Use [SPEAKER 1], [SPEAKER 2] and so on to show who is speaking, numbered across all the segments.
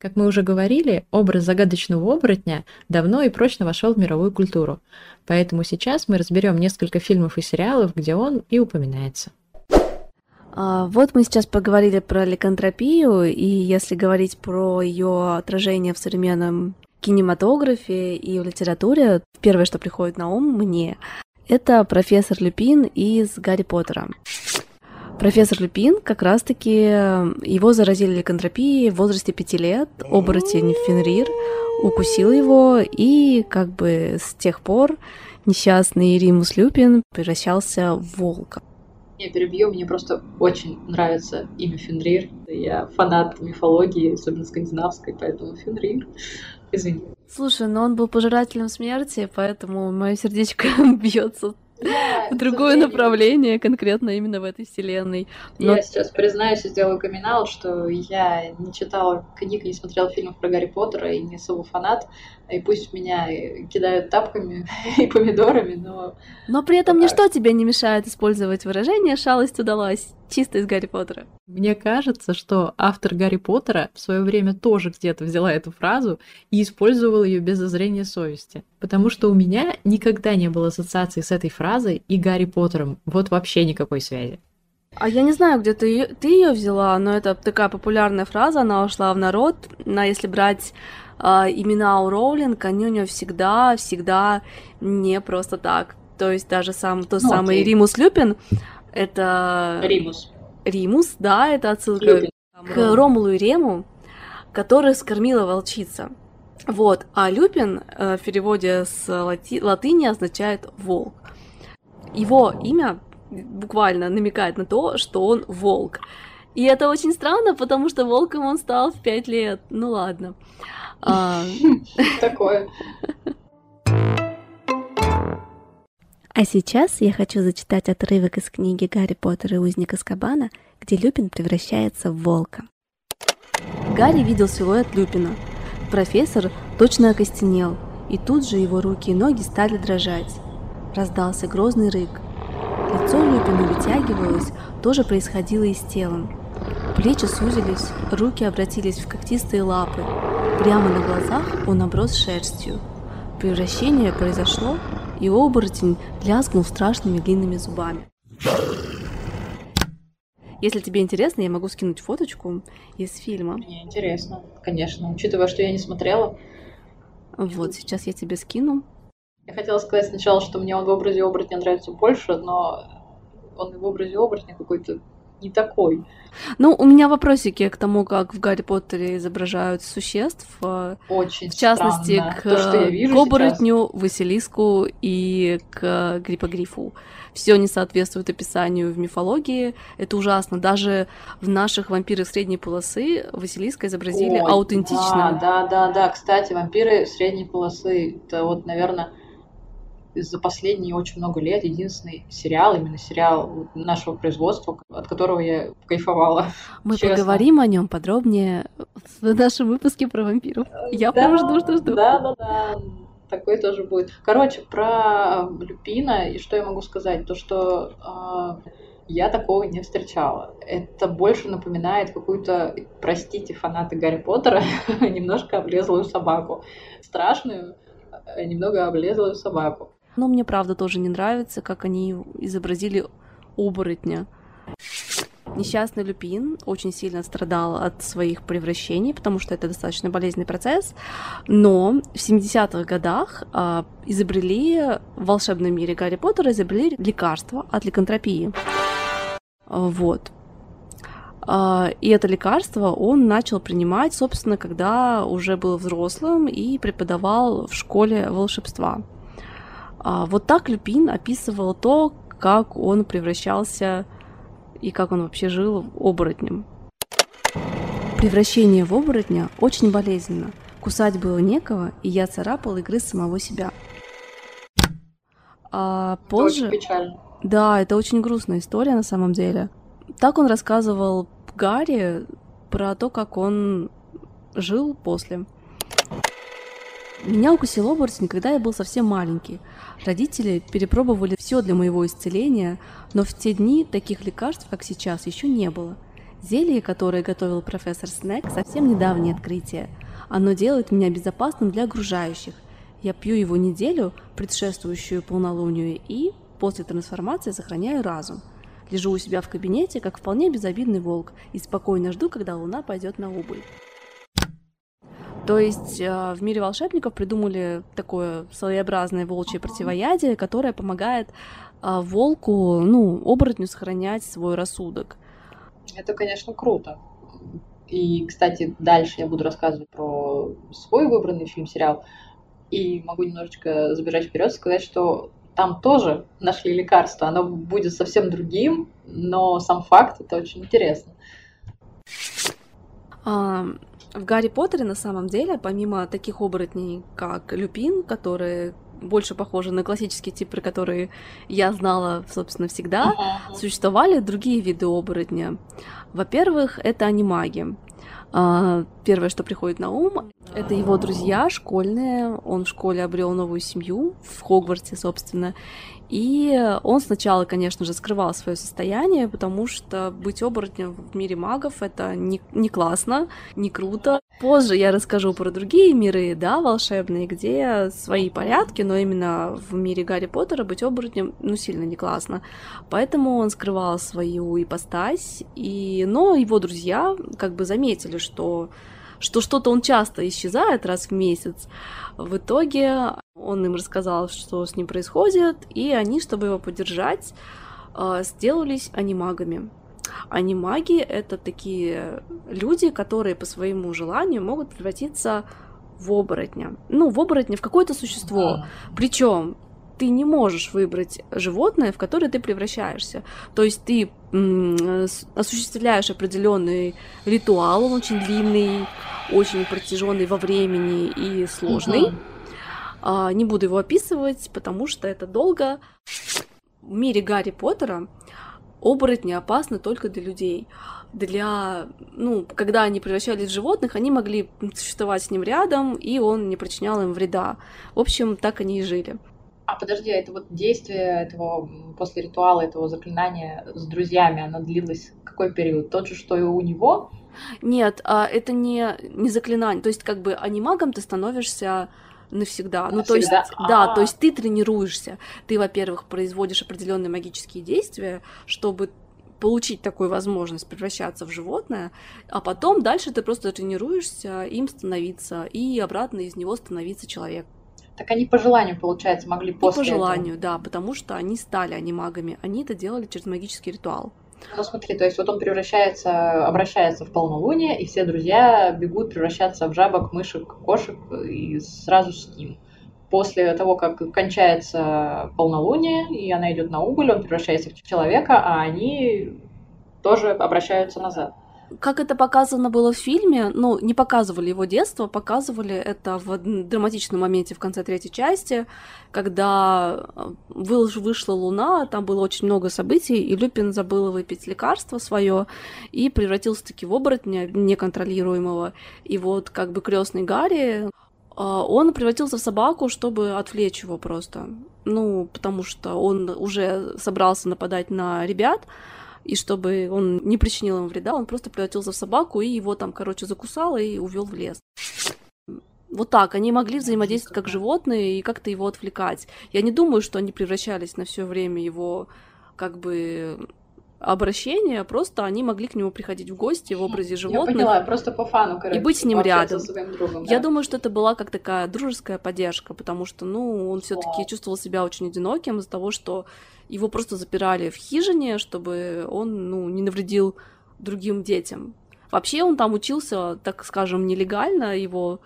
[SPEAKER 1] Как мы уже говорили, образ загадочного оборотня давно и прочно вошел в мировую культуру, поэтому сейчас мы разберем несколько фильмов и сериалов, где он и упоминается.
[SPEAKER 2] А, вот мы сейчас поговорили про ликантропию, и если говорить про ее отражение в современном кинематографе и в литературе, первое, что приходит на ум мне, это профессор Люпин из Гарри Поттера. Профессор Люпин, как раз-таки его заразили ликантропией в возрасте пяти лет, оборотень Фенрир укусил его, и как бы с тех пор несчастный Римус Люпин превращался в волка.
[SPEAKER 3] Я перебью, мне просто очень нравится имя Фенрир. Я фанат мифологии, особенно скандинавской, поэтому Фенрир. Извини.
[SPEAKER 2] Слушай, но он был пожирателем смерти, поэтому мое сердечко бьется в другое направление, конкретно именно в этой вселенной.
[SPEAKER 3] Но... Я сейчас признаюсь и сделаю камин что я не читала книг, не смотрела фильмов про Гарри Поттера и не особо фанат, и пусть меня кидают тапками и помидорами, но...
[SPEAKER 2] Но при этом ничто тебе не мешает использовать выражение «шалость удалась» чисто из Гарри Поттера.
[SPEAKER 1] Мне кажется, что автор Гарри Поттера в свое время тоже где-то взяла эту фразу и использовала ее без зазрения совести. Потому что у меня никогда не было ассоциации с этой фразой и Гарри Поттером. Вот вообще никакой связи.
[SPEAKER 2] А я не знаю, где ты, ты ее взяла, но это такая популярная фраза, она ушла в народ. На если брать э, имена у Роулинг, они у нее всегда, всегда не просто так. То есть даже сам тот ну, самый окей. Римус Люпин, это...
[SPEAKER 3] Римус.
[SPEAKER 2] Римус, да, это отсылка Люпин. к Ромулу и Рему, который скормила волчица. Вот, а Люпин э, в переводе с лати... латыни означает волк. Его имя буквально намекает на то, что он волк. И это очень странно, потому что волком он стал в пять лет. Ну ладно. А,
[SPEAKER 3] Такое.
[SPEAKER 2] А сейчас я хочу зачитать отрывок из книги «Гарри Поттер и узник Аскабана», где Люпин превращается в волка. Гарри видел силуэт Люпина. Профессор точно окостенел, и тут же его руки и ноги стали дрожать. Раздался грозный рык. Лицо Люпина вытягивалось, тоже происходило и с телом. Плечи сузились, руки обратились в когтистые лапы. Прямо на глазах он оброс шерстью. Превращение произошло и оборотень лязгнул страшными длинными зубами. Если тебе интересно, я могу скинуть фоточку из фильма.
[SPEAKER 3] Мне интересно, конечно. Учитывая, что я не смотрела.
[SPEAKER 2] Вот, сейчас я тебе скину.
[SPEAKER 3] Я хотела сказать сначала, что мне он в образе оборотня нравится больше, но он в образе оборотня какой-то не такой.
[SPEAKER 2] Ну, у меня вопросики к тому, как в Гарри Поттере изображают существ.
[SPEAKER 3] Э, Очень
[SPEAKER 2] В частности,
[SPEAKER 3] странно.
[SPEAKER 2] к, То, что я вижу к оборотню, сейчас. Василиску и к Гриппогрифу. Все не соответствует описанию в мифологии. Это ужасно. Даже в наших вампирах средней полосы Василиска изобразили Ой, аутентично.
[SPEAKER 3] Да, да, да, да. Кстати, вампиры средней полосы, это вот, наверное, за последние очень много лет единственный сериал, именно сериал нашего производства, от которого я кайфовала.
[SPEAKER 2] Мы честно. поговорим о нем подробнее в нашем выпуске про вампиров. Я да, прям жду, жду, жду.
[SPEAKER 3] Да, да, да. Такой тоже будет. Короче, про Люпина, и что я могу сказать? То, что э, я такого не встречала. Это больше напоминает какую-то, простите, фанаты Гарри Поттера, немножко облезлую собаку. Страшную, э, немного облезлую собаку.
[SPEAKER 2] Но мне правда тоже не нравится, как они изобразили оборотня. Несчастный Люпин очень сильно страдал от своих превращений, потому что это достаточно болезненный процесс. Но в 70-х годах э, изобрели в волшебном мире Гарри Поттера изобрели лекарство от ликантропии. Вот. А, и это лекарство он начал принимать, собственно, когда уже был взрослым и преподавал в школе волшебства. А, вот так Люпин описывал то, как он превращался и как он вообще жил оборотнем. Превращение в оборотня очень болезненно. Кусать было некого, и я царапал и грыз самого себя. А позже...
[SPEAKER 3] Это очень печально.
[SPEAKER 2] Да, это очень грустная история на самом деле. Так он рассказывал Гарри про то, как он жил после. Меня укусил оборотень, когда я был совсем маленький. Родители перепробовали все для моего исцеления, но в те дни таких лекарств, как сейчас, еще не было. Зелье, которое готовил профессор Снег, совсем недавнее открытие. Оно делает меня безопасным для окружающих. Я пью его неделю, предшествующую полнолунию, и после трансформации сохраняю разум. Лежу у себя в кабинете, как вполне безобидный волк, и спокойно жду, когда луна пойдет на убыль. То есть э, в мире волшебников придумали такое своеобразное волчье противоядие, которое помогает э, волку, ну, оборотню сохранять свой рассудок.
[SPEAKER 3] Это, конечно, круто. И, кстати, дальше я буду рассказывать про свой выбранный фильм-сериал. И могу немножечко забежать вперед, сказать, что там тоже нашли лекарство. Оно будет совсем другим, но сам факт это очень интересно.
[SPEAKER 2] В Гарри Поттере на самом деле, помимо таких оборотней, как Люпин, которые больше похожи на классический тип, про которые я знала, собственно, всегда, uh-huh. существовали другие виды оборотня. Во-первых, это анимаги. А, первое, что приходит на ум, это его друзья школьные. Он в школе обрел новую семью в Хогвартсе, собственно. И он сначала, конечно же, скрывал свое состояние, потому что быть оборотнем в мире магов это не, не классно, не круто. Позже я расскажу про другие миры, да, волшебные, где свои порядки, но именно в мире Гарри Поттера быть оборотнем, ну, сильно не классно. Поэтому он скрывал свою ипостась, и... но его друзья как бы заметили, что что что-то он часто исчезает раз в месяц. В итоге он им рассказал, что с ним происходит, и они, чтобы его поддержать, а, сделались анимагами. Анимаги — это такие люди, которые по своему желанию могут превратиться в оборотня. Ну, в оборотня, в какое-то существо. Причем ты не можешь выбрать животное, в которое ты превращаешься. То есть ты осуществляешь определенный ритуал, он очень длинный, очень протяженный во времени и сложный. Угу. А, не буду его описывать, потому что это долго. В мире Гарри Поттера оборотни опасны только для людей. Для, ну, когда они превращались в животных, они могли существовать с ним рядом, и он не причинял им вреда. В общем, так они и жили.
[SPEAKER 3] А подожди, это вот действие этого после ритуала этого заклинания с друзьями, оно длилось какой период? Тот же, что и у него?
[SPEAKER 2] Нет, а это не, не заклинание. То есть, как бы анимагом ты становишься навсегда. навсегда. Ну, то есть, А-а-а. да, то есть ты тренируешься. Ты, во-первых, производишь определенные магические действия, чтобы получить такую возможность превращаться в животное, а потом дальше ты просто тренируешься им становиться и обратно из него становиться человек.
[SPEAKER 3] Так они по желанию, получается, могли после
[SPEAKER 2] И по желанию, этого. да, потому что они стали анимагами. Они это делали через магический ритуал.
[SPEAKER 3] Ну смотри, то есть вот он превращается, обращается в полнолуние, и все друзья бегут превращаться в жабок, мышек, кошек и сразу с ним. После того, как кончается полнолуние, и она идет на убыль, он превращается в человека, а они тоже обращаются назад
[SPEAKER 2] как это показано было в фильме, ну, не показывали его детство, показывали это в драматичном моменте в конце третьей части, когда э, вышла луна, там было очень много событий, и Люпин забыл выпить лекарство свое и превратился таки в оборотня неконтролируемого. И вот как бы крестный Гарри, э, он превратился в собаку, чтобы отвлечь его просто. Ну, потому что он уже собрался нападать на ребят, и чтобы он не причинил ему вреда, он просто превратился в собаку и его там, короче, закусал и увел в лес. Вот так, они могли взаимодействовать как животные и как-то его отвлекать. Я не думаю, что они превращались на все время его как бы обращения, просто они могли к нему приходить в гости в образе животных. Я
[SPEAKER 3] поняла, просто по фану,
[SPEAKER 2] короче, И быть с ним рядом. С другом, да? Я думаю, что это была как такая дружеская поддержка, потому что, ну, он все таки чувствовал себя очень одиноким из-за того, что его просто запирали в хижине, чтобы он, ну, не навредил другим детям. Вообще он там учился, так скажем, нелегально, его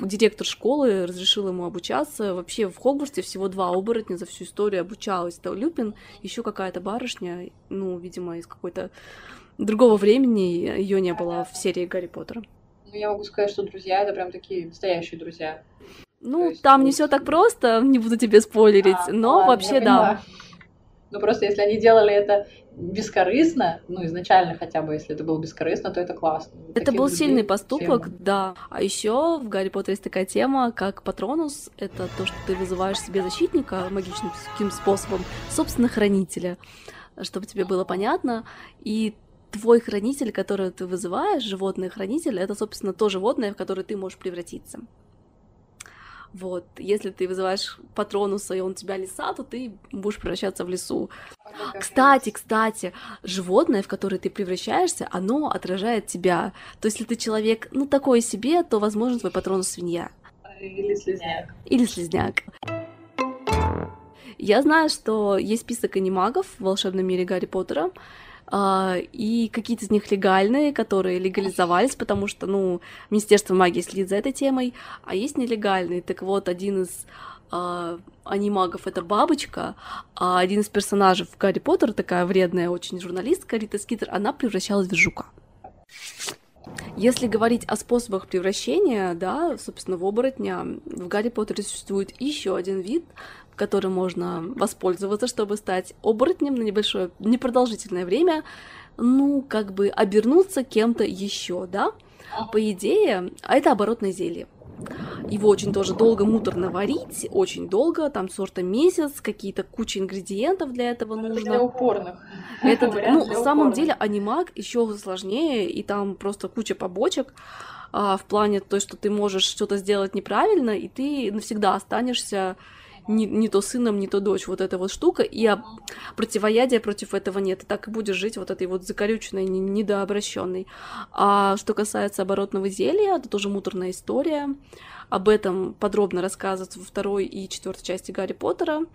[SPEAKER 2] директор школы разрешил ему обучаться. Вообще в Хогвартсе всего два оборотня за всю историю обучалась. Это Люпин, еще какая-то барышня, ну, видимо, из какой-то другого времени ее не было в серии Гарри Поттера.
[SPEAKER 3] Ну, я могу сказать, что друзья это прям такие настоящие друзья.
[SPEAKER 2] Ну, есть, там ну... не все так просто, не буду тебе спойлерить, а, но ладно, вообще да.
[SPEAKER 3] Ну, просто если они делали это бескорыстно, ну, изначально хотя бы, если это было бескорыстно, то это классно.
[SPEAKER 2] Это Таких был сильный поступок, тема. да. А еще в Гарри Поттере есть такая тема, как патронус. Это то, что ты вызываешь себе защитника магическим способом, собственно, хранителя, чтобы тебе было понятно. И твой хранитель, который ты вызываешь, животное хранитель, это, собственно, то животное, в которое ты можешь превратиться. Вот, если ты вызываешь патронуса, и он тебя лиса, то ты будешь превращаться в лесу. Кстати, кстати, животное, в которое ты превращаешься, оно отражает тебя. То есть, если ты человек, ну, такой себе, то, возможно, твой патронус свинья.
[SPEAKER 3] Или слизняк.
[SPEAKER 2] Или слизняк. Я знаю, что есть список анимагов в волшебном мире Гарри Поттера, и какие-то из них легальные, которые легализовались, потому что, ну, Министерство магии следит за этой темой, а есть нелегальные. Так вот, один из uh, анимагов — это бабочка, а один из персонажей в Гарри Поттер, такая вредная очень журналистка Рита Скитер, она превращалась в жука. Если говорить о способах превращения, да, собственно, в оборотня, в Гарри Поттере существует еще один вид, которым можно воспользоваться, чтобы стать оборотнем на небольшое, непродолжительное время, ну, как бы обернуться кем-то еще, да? По идее, а это оборотное зелье. Его очень тоже долго муторно варить, очень долго, там сорта месяц, какие-то куча ингредиентов для этого нужно.
[SPEAKER 3] Для упорных.
[SPEAKER 2] Это, ну, на самом деле, анимаг еще сложнее, и там просто куча побочек а, в плане то, что ты можешь что-то сделать неправильно, и ты навсегда останешься не, не то сыном, не то дочь, вот эта вот штука, и а, противоядия против этого нет, и так и будешь жить вот этой вот закорюченной, недообращенной. А что касается оборотного зелья, это тоже муторная история, об этом подробно рассказывается во второй и четвертой части Гарри Поттера.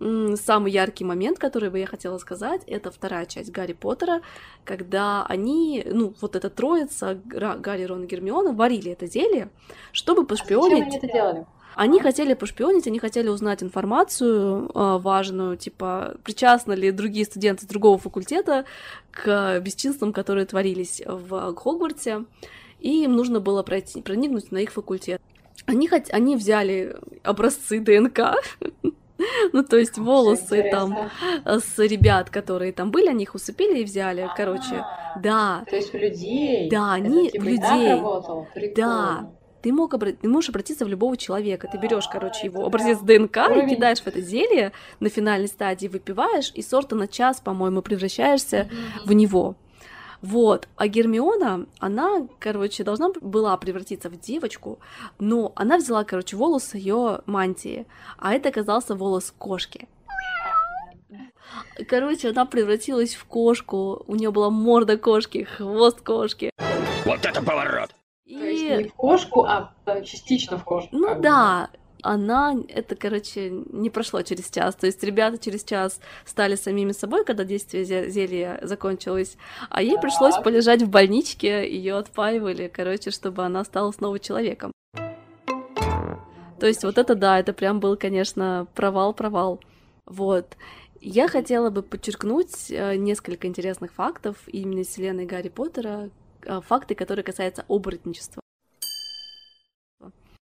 [SPEAKER 2] Самый яркий момент, который бы я хотела сказать, это вторая часть Гарри Поттера, когда они, ну, вот эта троица, Гарри, Рон и Гермиона, варили это зелье, чтобы пошпионить... А зачем
[SPEAKER 3] они это делали?
[SPEAKER 2] Они хотели пошпионить, они хотели узнать информацию э, важную, типа, причастны ли другие студенты другого факультета к бесчинствам, которые творились в Хогвартсе, и им нужно было пройти, проникнуть на их факультет. Они, хоть, они взяли образцы ДНК, ну, то есть волосы там с ребят, которые там были, они их усыпили и взяли, короче, да.
[SPEAKER 3] То есть у людей?
[SPEAKER 2] Да, они типа людей. Да, ты, мог обра... ты можешь обратиться в любого человека. Ты берешь, короче, его образец ДНК и кидаешь в это зелье на финальной стадии, выпиваешь, и сорта на час, по-моему, превращаешься в него. Вот. А Гермиона, она, короче, должна была превратиться в девочку, но она взяла, короче, волос ее мантии, а это оказался волос кошки. Короче, она превратилась в кошку, у нее была морда кошки, хвост кошки.
[SPEAKER 4] Вот это поворот!
[SPEAKER 3] И... То есть не в кошку, а частично в кошку.
[SPEAKER 2] Ну да, она, это, короче, не прошло через час. То есть ребята через час стали самими собой, когда действие зелья закончилось, а ей так. пришлось полежать в больничке, ее отпаивали, короче, чтобы она стала снова человеком. То есть вот это да, это прям был, конечно, провал-провал. Вот. Я хотела бы подчеркнуть э, несколько интересных фактов именно из вселенной Гарри Поттера, Э, факты, которые касаются оборотничества.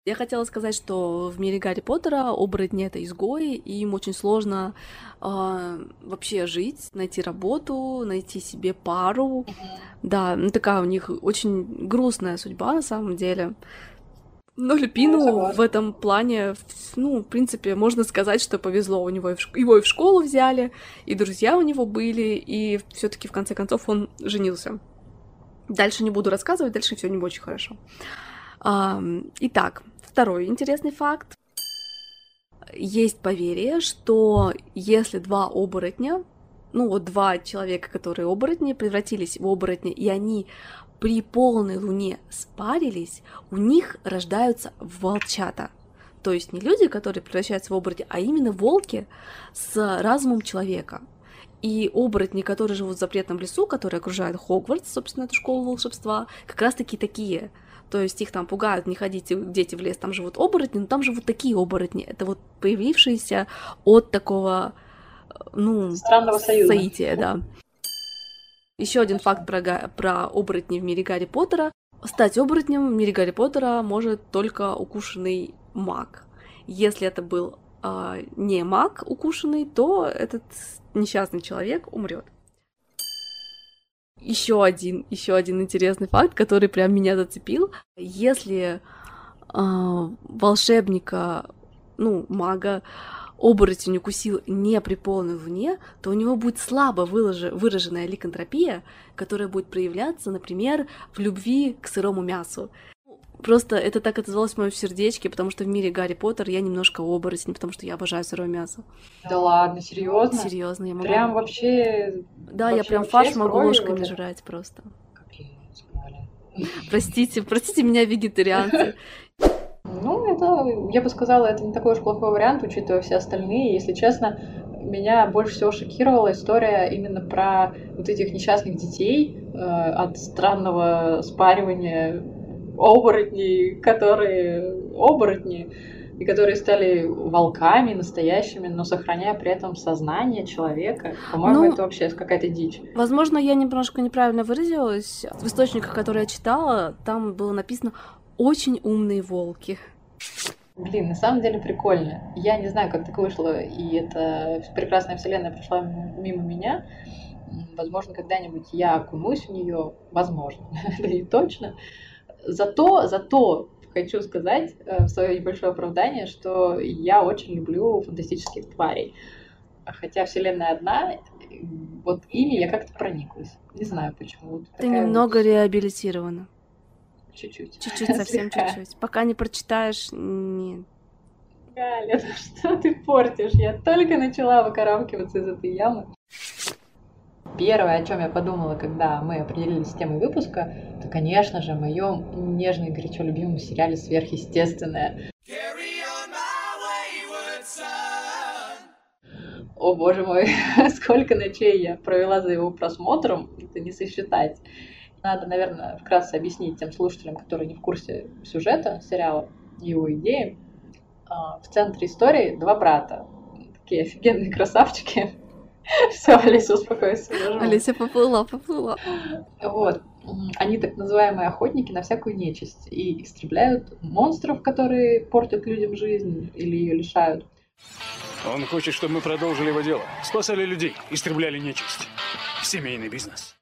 [SPEAKER 2] Я хотела сказать, что в мире Гарри Поттера оборотни — это изгои, и им очень сложно э, вообще жить, найти работу, найти себе пару. Да, ну такая у них очень грустная судьба на самом деле. Но Люпину в этом плане, ну, в принципе, можно сказать, что повезло. У него и в, его и в школу взяли, и друзья у него были, и все таки в конце концов он женился. Дальше не буду рассказывать, дальше все не очень хорошо. Итак, второй интересный факт. Есть поверье, что если два оборотня, ну вот два человека, которые оборотни, превратились в оборотни, и они при полной луне спарились, у них рождаются волчата. То есть не люди, которые превращаются в оборотни, а именно волки с разумом человека. И оборотни, которые живут в запретном лесу, которые окружают Хогвартс, собственно, эту школу волшебства, как раз-таки такие. То есть их там пугают, не ходите, дети в лес, там живут оборотни, но там живут такие оборотни. Это вот появившиеся от такого, ну,
[SPEAKER 3] странного союза.
[SPEAKER 2] соития, да. Еще один факт про, про оборотни в мире Гарри Поттера. Стать оборотнем в мире Гарри Поттера может только укушенный маг. Если это был э, не маг укушенный, то этот несчастный человек умрет. Еще один, еще один интересный факт, который прям меня зацепил. Если э, волшебника, ну, мага, оборотень укусил не при полной луне, то у него будет слабо выраженная ликантропия, которая будет проявляться, например, в любви к сырому мясу. Просто это так отозвалось в моем сердечке, потому что в мире Гарри Поттер я немножко оборотень, потому что я обожаю сырое мясо.
[SPEAKER 3] Да ладно, серьезно?
[SPEAKER 2] Серьезно, я могу.
[SPEAKER 3] Прям вообще.
[SPEAKER 2] Да,
[SPEAKER 3] вообще,
[SPEAKER 2] я прям фарш могу ложками
[SPEAKER 3] вот
[SPEAKER 2] жрать просто.
[SPEAKER 3] Капец.
[SPEAKER 2] Простите, простите меня, вегетарианцы.
[SPEAKER 3] Ну, это, я бы сказала, это не такой уж плохой вариант, учитывая все остальные. Если честно, меня больше всего шокировала история именно про вот этих несчастных детей э, от странного спаривания оборотней, которые оборотни, и которые стали волками настоящими, но сохраняя при этом сознание человека. По-моему,
[SPEAKER 2] Ну,
[SPEAKER 3] это вообще какая-то дичь.
[SPEAKER 2] Возможно, я немножко неправильно выразилась. В источниках, которые я читала, там было написано «очень умные волки».
[SPEAKER 3] Блин, на самом деле прикольно. Я не знаю, как так вышло, и эта прекрасная вселенная пришла м- мимо меня. Возможно, когда-нибудь я окунусь в нее, возможно, это не точно. Зато, зато хочу сказать э, в свое небольшое оправдание, что я очень люблю фантастических тварей. Хотя вселенная одна, вот ими я как-то прониклась. Не знаю почему. Вот
[SPEAKER 2] Ты
[SPEAKER 3] такая вот
[SPEAKER 2] немного реабилитирована.
[SPEAKER 3] Чуть-чуть.
[SPEAKER 2] Чуть-чуть, совсем чуть-чуть. Пока не прочитаешь, нет.
[SPEAKER 3] Галя, ну что ты портишь? Я только начала выкарабкиваться из этой ямы. Первое, о чем я подумала, когда мы определились с темой выпуска, то, конечно же, о моем нежно и горячо любимом сериале «Сверхъестественное». О боже мой, сколько ночей я провела за его просмотром, это не сосчитать. Надо, наверное, вкратце объяснить тем слушателям, которые не в курсе сюжета сериала, его идеи. А, В центре истории два брата. Такие офигенные красавчики. Все, Олеся, успокойся.
[SPEAKER 2] Олеся поплыла, поплыла.
[SPEAKER 3] Вот. Они так называемые охотники на всякую нечисть и истребляют монстров, которые портят людям жизнь или ее лишают.
[SPEAKER 4] Он хочет, чтобы мы продолжили его дело. Спасали людей, истребляли нечисть. Семейный бизнес.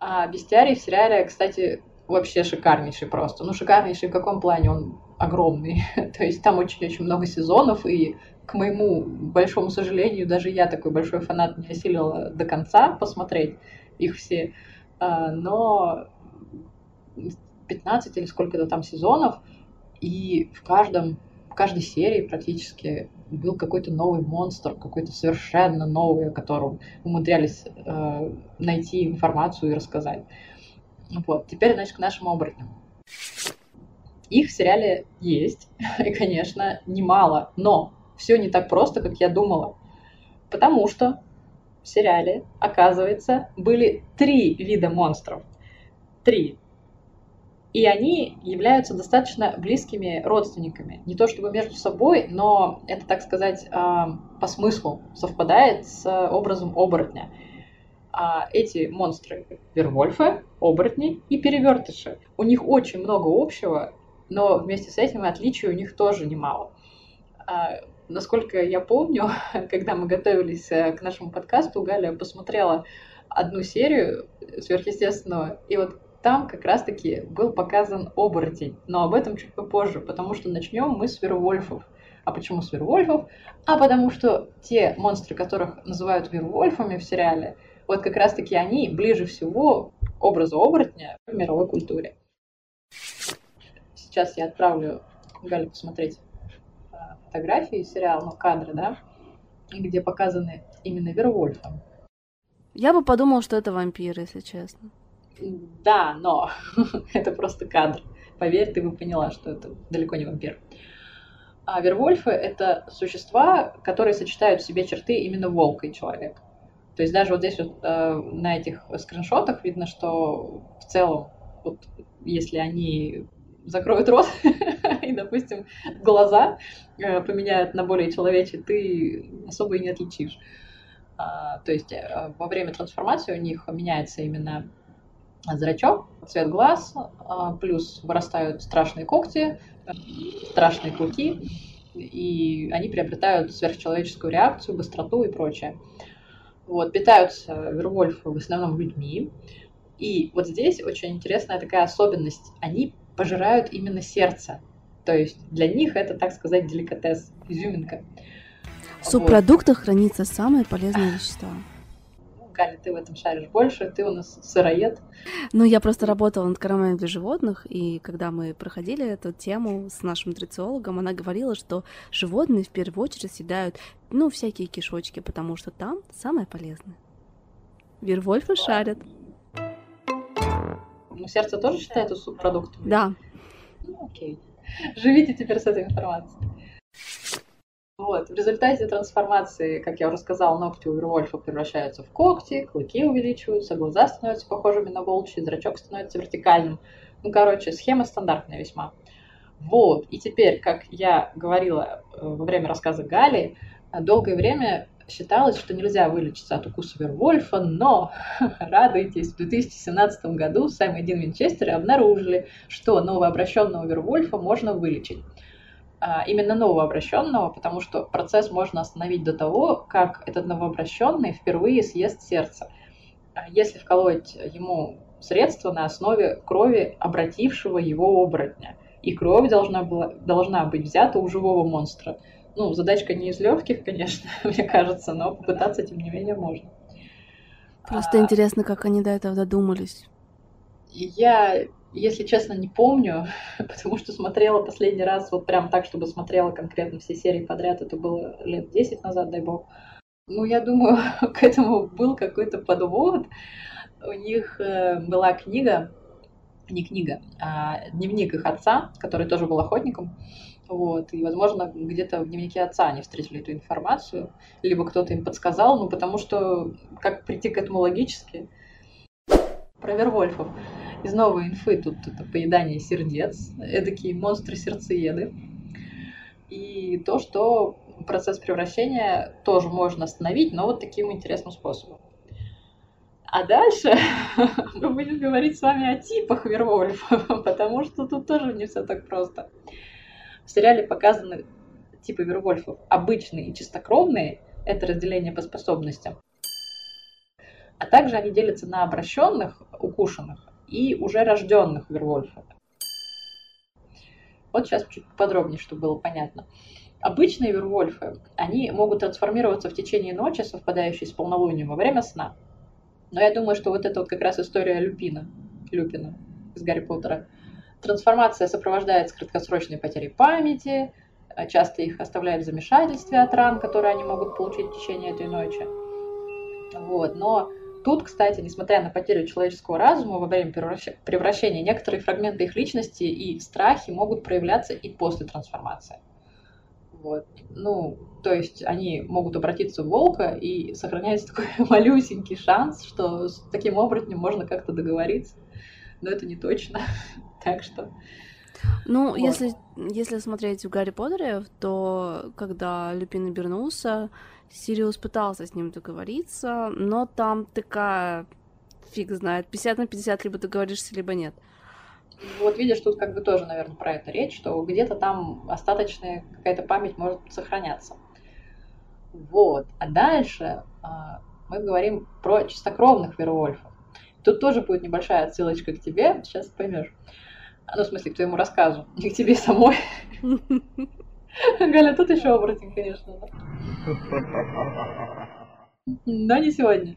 [SPEAKER 3] А бестиарий в сериале, кстати, вообще шикарнейший просто. Ну, шикарнейший в каком плане? Он огромный. То есть там очень-очень много сезонов, и к моему большому сожалению, даже я такой большой фанат не осилила до конца посмотреть их все. А, Но 15 или сколько-то там сезонов, и в каждом в каждой серии практически был какой-то новый монстр, какой-то совершенно новый, о котором умудрялись э, найти информацию и рассказать. Вот. Теперь, значит, к нашим оборотням. Их в сериале есть, и, конечно, немало, но все не так просто, как я думала. Потому что в сериале, оказывается, были три вида монстров. Три. И они являются достаточно близкими родственниками. Не то чтобы между собой, но это, так сказать, а, по смыслу совпадает с образом оборотня. А эти монстры — вервольфы, оборотни и перевертыши. У них очень много общего, но вместе с этим отличий у них тоже немало. Насколько я помню, когда мы готовились э, к нашему подкасту, Галя посмотрела одну серию сверхъестественного, и вот там как раз-таки был показан оборотень, но об этом чуть попозже, потому что начнем мы с Вервольфов. А почему с Вервольфов? А потому что те монстры, которых называют Вервольфами в сериале, вот как раз-таки они ближе всего к образу оборотня в мировой культуре. Сейчас я отправлю Галю посмотреть фотографии сериала, ну, кадры, да, где показаны именно Вервольфы.
[SPEAKER 2] Я бы подумала, что это вампир, если честно.
[SPEAKER 3] Да, но это просто кадр. Поверь, ты бы поняла, что это далеко не вампир. А Вервольфы — это существа, которые сочетают в себе черты именно волка и человека. То есть даже вот здесь вот э, на этих скриншотах видно, что в целом, вот если они закроют рот и, допустим, глаза э, поменяют на более человечьи, ты особо и не отличишь. А, то есть э, во время трансформации у них меняется именно зрачок, цвет глаз, а, плюс вырастают страшные когти, страшные клыки, и они приобретают сверхчеловеческую реакцию, быстроту и прочее. Вот, питаются вервольфы в основном людьми. И вот здесь очень интересная такая особенность. Они пожирают именно сердце. То есть для них это, так сказать, деликатес, изюминка.
[SPEAKER 2] С субпродуктах вот. хранится самые полезные вещества.
[SPEAKER 3] Галя, ты в этом шаришь больше, ты у нас сыроед.
[SPEAKER 2] Ну, я просто работала над кормами для животных, и когда мы проходили эту тему с нашим нутрициологом, она говорила, что животные в первую очередь съедают, ну, всякие кишочки, потому что там самое полезное. Вервольфы шарят.
[SPEAKER 3] Ну, сердце тоже считается субпродуктом?
[SPEAKER 2] Да.
[SPEAKER 3] Ну, окей. Живите теперь с этой информацией. Вот. В результате трансформации, как я уже сказала, ногти у Вервольфа превращаются в когти, клыки увеличиваются, глаза становятся похожими на волчьи, зрачок становится вертикальным. Ну, короче, схема стандартная весьма. Вот. И теперь, как я говорила э, во время рассказа Гали, долгое время считалось, что нельзя вылечиться от укуса Вервольфа, но, радуйтесь, в 2017 году Сэм и Дин Винчестеры обнаружили, что новообращенного Вервольфа можно вылечить. А, именно новообращенного, потому что процесс можно остановить до того, как этот новообращенный впервые съест сердце. А если вколоть ему средство на основе крови обратившего его оборотня. И кровь должна, была, должна быть взята у живого монстра. Ну, задачка не из легких, конечно, мне кажется, но попытаться, тем не менее, можно.
[SPEAKER 2] Просто а... интересно, как они до этого додумались.
[SPEAKER 3] Я если честно, не помню, потому что смотрела последний раз вот прям так, чтобы смотрела конкретно все серии подряд. Это было лет 10 назад, дай бог. Ну, я думаю, к этому был какой-то подвод. У них э, была книга, не книга, а дневник их отца, который тоже был охотником. Вот, и, возможно, где-то в дневнике отца они встретили эту информацию, либо кто-то им подсказал, ну, потому что как прийти к этому логически? Про Вервольфов из новой инфы тут это поедание сердец, эдакие монстры-сердцееды. И то, что процесс превращения тоже можно остановить, но вот таким интересным способом. А дальше мы будем говорить с вами о типах Вервольфа, потому что тут тоже не все так просто. Сериале показаны типы Вервольфов. Обычные и чистокровные – это разделение по способностям. А также они делятся на обращенных, укушенных, и уже рожденных Вервольфов. Вот сейчас чуть подробнее, чтобы было понятно. Обычные вервольфы, они могут трансформироваться в течение ночи, совпадающей с полнолунием, во время сна. Но я думаю, что вот это вот как раз история Люпина, Люпина из Гарри Поттера. Трансформация сопровождается краткосрочной потерей памяти, часто их оставляют в замешательстве от ран, которые они могут получить в течение этой ночи. Вот. Но Тут, кстати, несмотря на потерю человеческого разума во время превращения, некоторые фрагменты их личности и страхи могут проявляться и после трансформации. Вот. Ну, то есть они могут обратиться в волка, и сохраняется такой малюсенький шанс, что с таким оборотнем можно как-то договориться. Но это не точно. так что...
[SPEAKER 2] Ну, вот. если, если смотреть в Гарри Поттере, то когда Люпин обернулся, Сириус пытался с ним договориться, но там такая фиг знает, 50 на 50 либо договоришься, либо нет.
[SPEAKER 3] Вот видишь, тут как бы тоже, наверное, про это речь, что где-то там остаточная какая-то память может сохраняться. Вот. А дальше а, мы говорим про чистокровных вервольфов. Тут тоже будет небольшая отсылочка к тебе, сейчас поймешь. Ну, в смысле, к твоему рассказу, не к тебе самой. Галя, тут еще оборотень, конечно. Но не сегодня.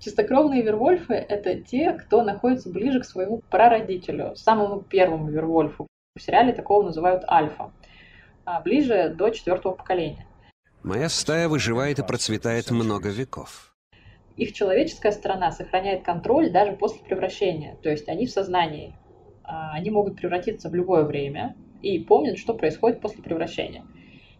[SPEAKER 3] Чистокровные вервольфы – это те, кто находится ближе к своему прародителю, самому первому вервольфу. В сериале такого называют альфа. А ближе до четвертого поколения.
[SPEAKER 5] Моя стая выживает и процветает много веков.
[SPEAKER 3] Их человеческая сторона сохраняет контроль даже после превращения. То есть они в сознании. А, они могут превратиться в любое время, и помнят, что происходит после превращения.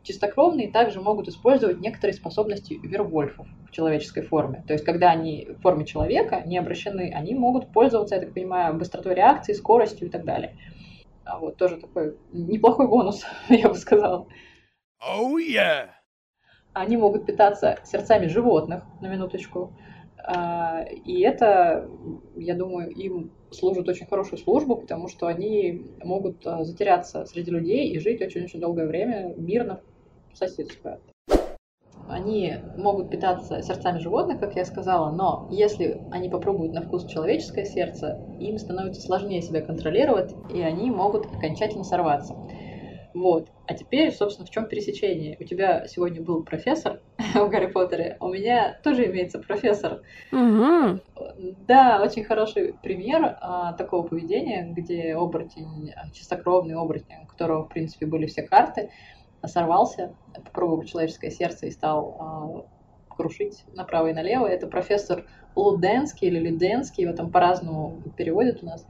[SPEAKER 3] Чистокровные также могут использовать некоторые способности вервольфов в человеческой форме. То есть, когда они в форме человека, не обращены, они могут пользоваться, я так понимаю, быстротой реакции, скоростью и так далее. А вот тоже такой неплохой бонус, я бы сказала. Oh, yeah. Они могут питаться сердцами животных, на минуточку. А, и это, я думаю, им служат очень хорошую службу, потому что они могут а, затеряться среди людей и жить очень-очень долгое время мирно соседствуя. Они могут питаться сердцами животных, как я сказала, но если они попробуют на вкус человеческое сердце, им становится сложнее себя контролировать, и они могут окончательно сорваться. Вот. А теперь, собственно, в чем пересечение? У тебя сегодня был профессор в Гарри Поттере, а у меня тоже имеется профессор.
[SPEAKER 2] Угу.
[SPEAKER 3] Да, очень хороший пример а, такого поведения, где оборотень, а, чистокровный оборотень, у которого, в принципе, были все карты, сорвался, попробовал человеческое сердце и стал а, крушить направо и налево. Это профессор Луденский или Люденский, его там по-разному переводят у нас.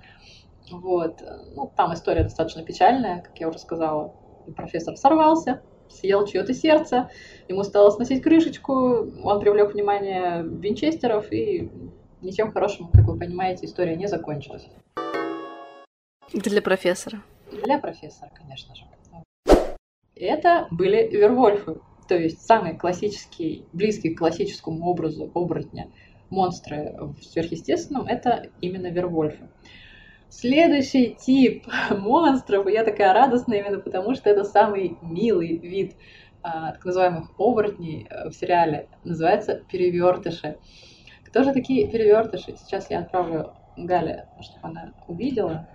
[SPEAKER 3] Вот. Ну, там история достаточно печальная, как я уже сказала. Профессор сорвался, съел чье-то сердце, ему стало сносить крышечку, он привлек внимание винчестеров, и ничем хорошим, как вы понимаете, история не закончилась.
[SPEAKER 2] Для профессора.
[SPEAKER 3] Для профессора, конечно же. Это были вервольфы, то есть самый классический, близкий к классическому образу оборотня монстры в сверхъестественном, это именно вервольфы. Следующий тип монстров, и я такая радостная именно потому, что это самый милый вид а, так называемых оборотней э, в сериале, называется перевертыши. Кто же такие перевертыши? Сейчас я отправлю Гале, чтобы она увидела,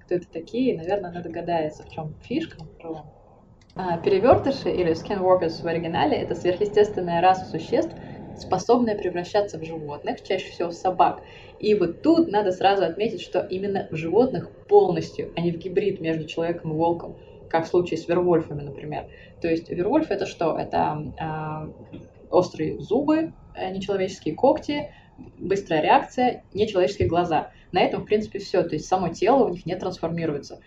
[SPEAKER 3] кто это такие. Наверное, она догадается, в чем фишка. А, перевертыши или skinwalkers в оригинале это сверхъестественная раса существ, способная превращаться в животных, чаще всего в собак. И вот тут надо сразу отметить, что именно в животных полностью, а не в гибрид между человеком и волком, как в случае с вервольфами, например. То есть вервольф это что? Это э, острые зубы, э, нечеловеческие когти, быстрая реакция, нечеловеческие глаза. На этом, в принципе, все. То есть само тело у них не трансформируется.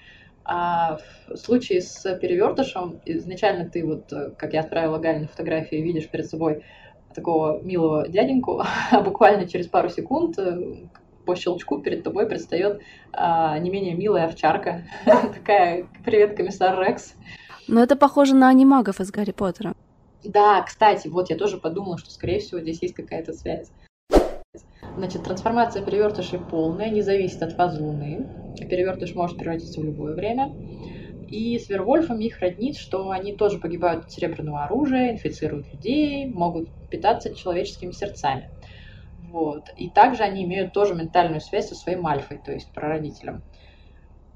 [SPEAKER 3] А в случае с перевертышем, изначально ты вот, э, как я отправила Гале на фотографии, видишь перед собой такого милого дяденьку, а буквально через пару секунд э, по щелчку перед тобой предстает а, не менее милая овчарка. Такая, привет, комиссар Рекс.
[SPEAKER 2] Но это похоже на анимагов из Гарри Поттера.
[SPEAKER 3] Да, кстати, вот я тоже подумала, что, скорее всего, здесь есть какая-то связь. Значит, трансформация перевертышей полная, не зависит от фазы Луны. Перевертыш может превратиться в любое время. И с Вервольфами их роднит, что они тоже погибают от серебряного оружия, инфицируют людей, могут питаться человеческими сердцами. Вот. И также они имеют тоже ментальную связь со своим альфой, то есть прародителем.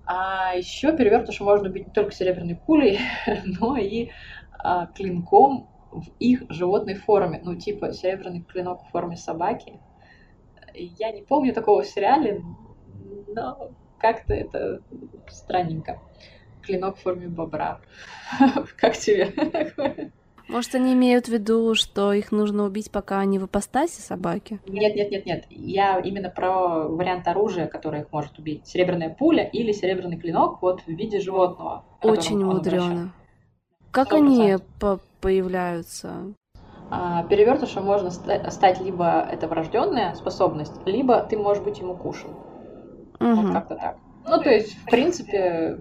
[SPEAKER 3] А еще перевертыша можно убить не только серебряной пулей, но и а, клинком в их животной форме. Ну, типа серебряный клинок в форме собаки. Я не помню такого в сериале, но как-то это странненько клинок в форме бобра. Как тебе?
[SPEAKER 2] Может, они имеют в виду, что их нужно убить, пока они в ипостаси собаки?
[SPEAKER 3] Нет, нет, нет, нет. Я именно про вариант оружия, который их может убить. Серебряная пуля или серебряный клинок вот в виде животного.
[SPEAKER 2] Очень мудрено. Как 100%. они по появляются?
[SPEAKER 3] А, перевертышем можно стать либо это врожденная способность, либо ты можешь быть ему кушан. Угу. Вот как-то так. Ну, то есть, в принципе,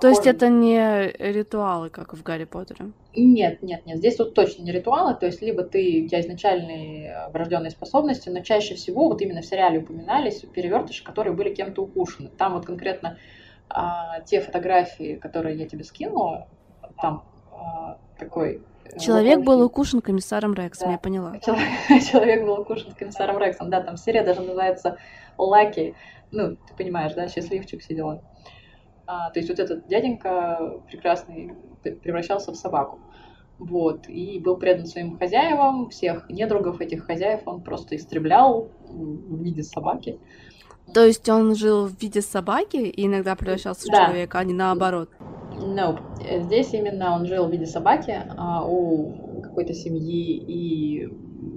[SPEAKER 2] то есть это не ритуалы, как в Гарри Поттере?
[SPEAKER 3] Нет, нет, нет. Здесь тут точно не ритуалы. То есть либо ты, у тебя изначальные врожденные способности, но чаще всего вот именно в сериале упоминались перевертыши, которые были кем-то укушены. Там вот конкретно а, те фотографии, которые я тебе скинула, там а, такой
[SPEAKER 2] э, Человек был укушен комиссаром Рексом, да. я поняла.
[SPEAKER 3] Человек был укушен комиссаром Рексом, да, там серия даже называется Лаки. Ну, ты понимаешь, да, счастливчик, все дела. А, то есть вот этот дяденька прекрасный превращался в собаку. Вот, и был предан своим хозяевам, всех недругов этих хозяев он просто истреблял в виде собаки.
[SPEAKER 2] То есть он жил в виде собаки и иногда превращался да. в человека, а не наоборот?
[SPEAKER 3] Nope. Здесь именно он жил в виде собаки а у какой-то семьи и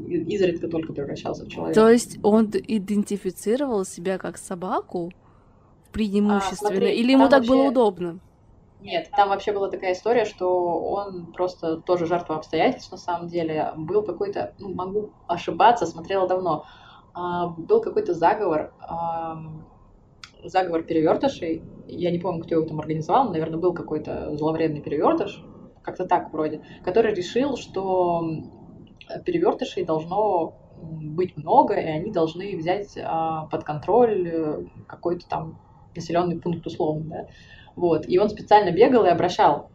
[SPEAKER 3] изредка только превращался в человека.
[SPEAKER 2] То есть он идентифицировал себя как собаку? Преимущественно? А, смотри, Или ему так вообще... было удобно?
[SPEAKER 3] Нет, там вообще была такая история, что он просто тоже жертва обстоятельств на самом деле. Был какой-то, ну, могу ошибаться, смотрела давно, а, был какой-то заговор, а, заговор перевертышей. Я не помню, кто его там организовал, наверное, был какой-то зловредный перевертыш, как-то так вроде, который решил, что перевертышей должно быть много, и они должны взять а, под контроль э, какой-то там населенный пункт условно, да. Вот. И он специально бегал и обращал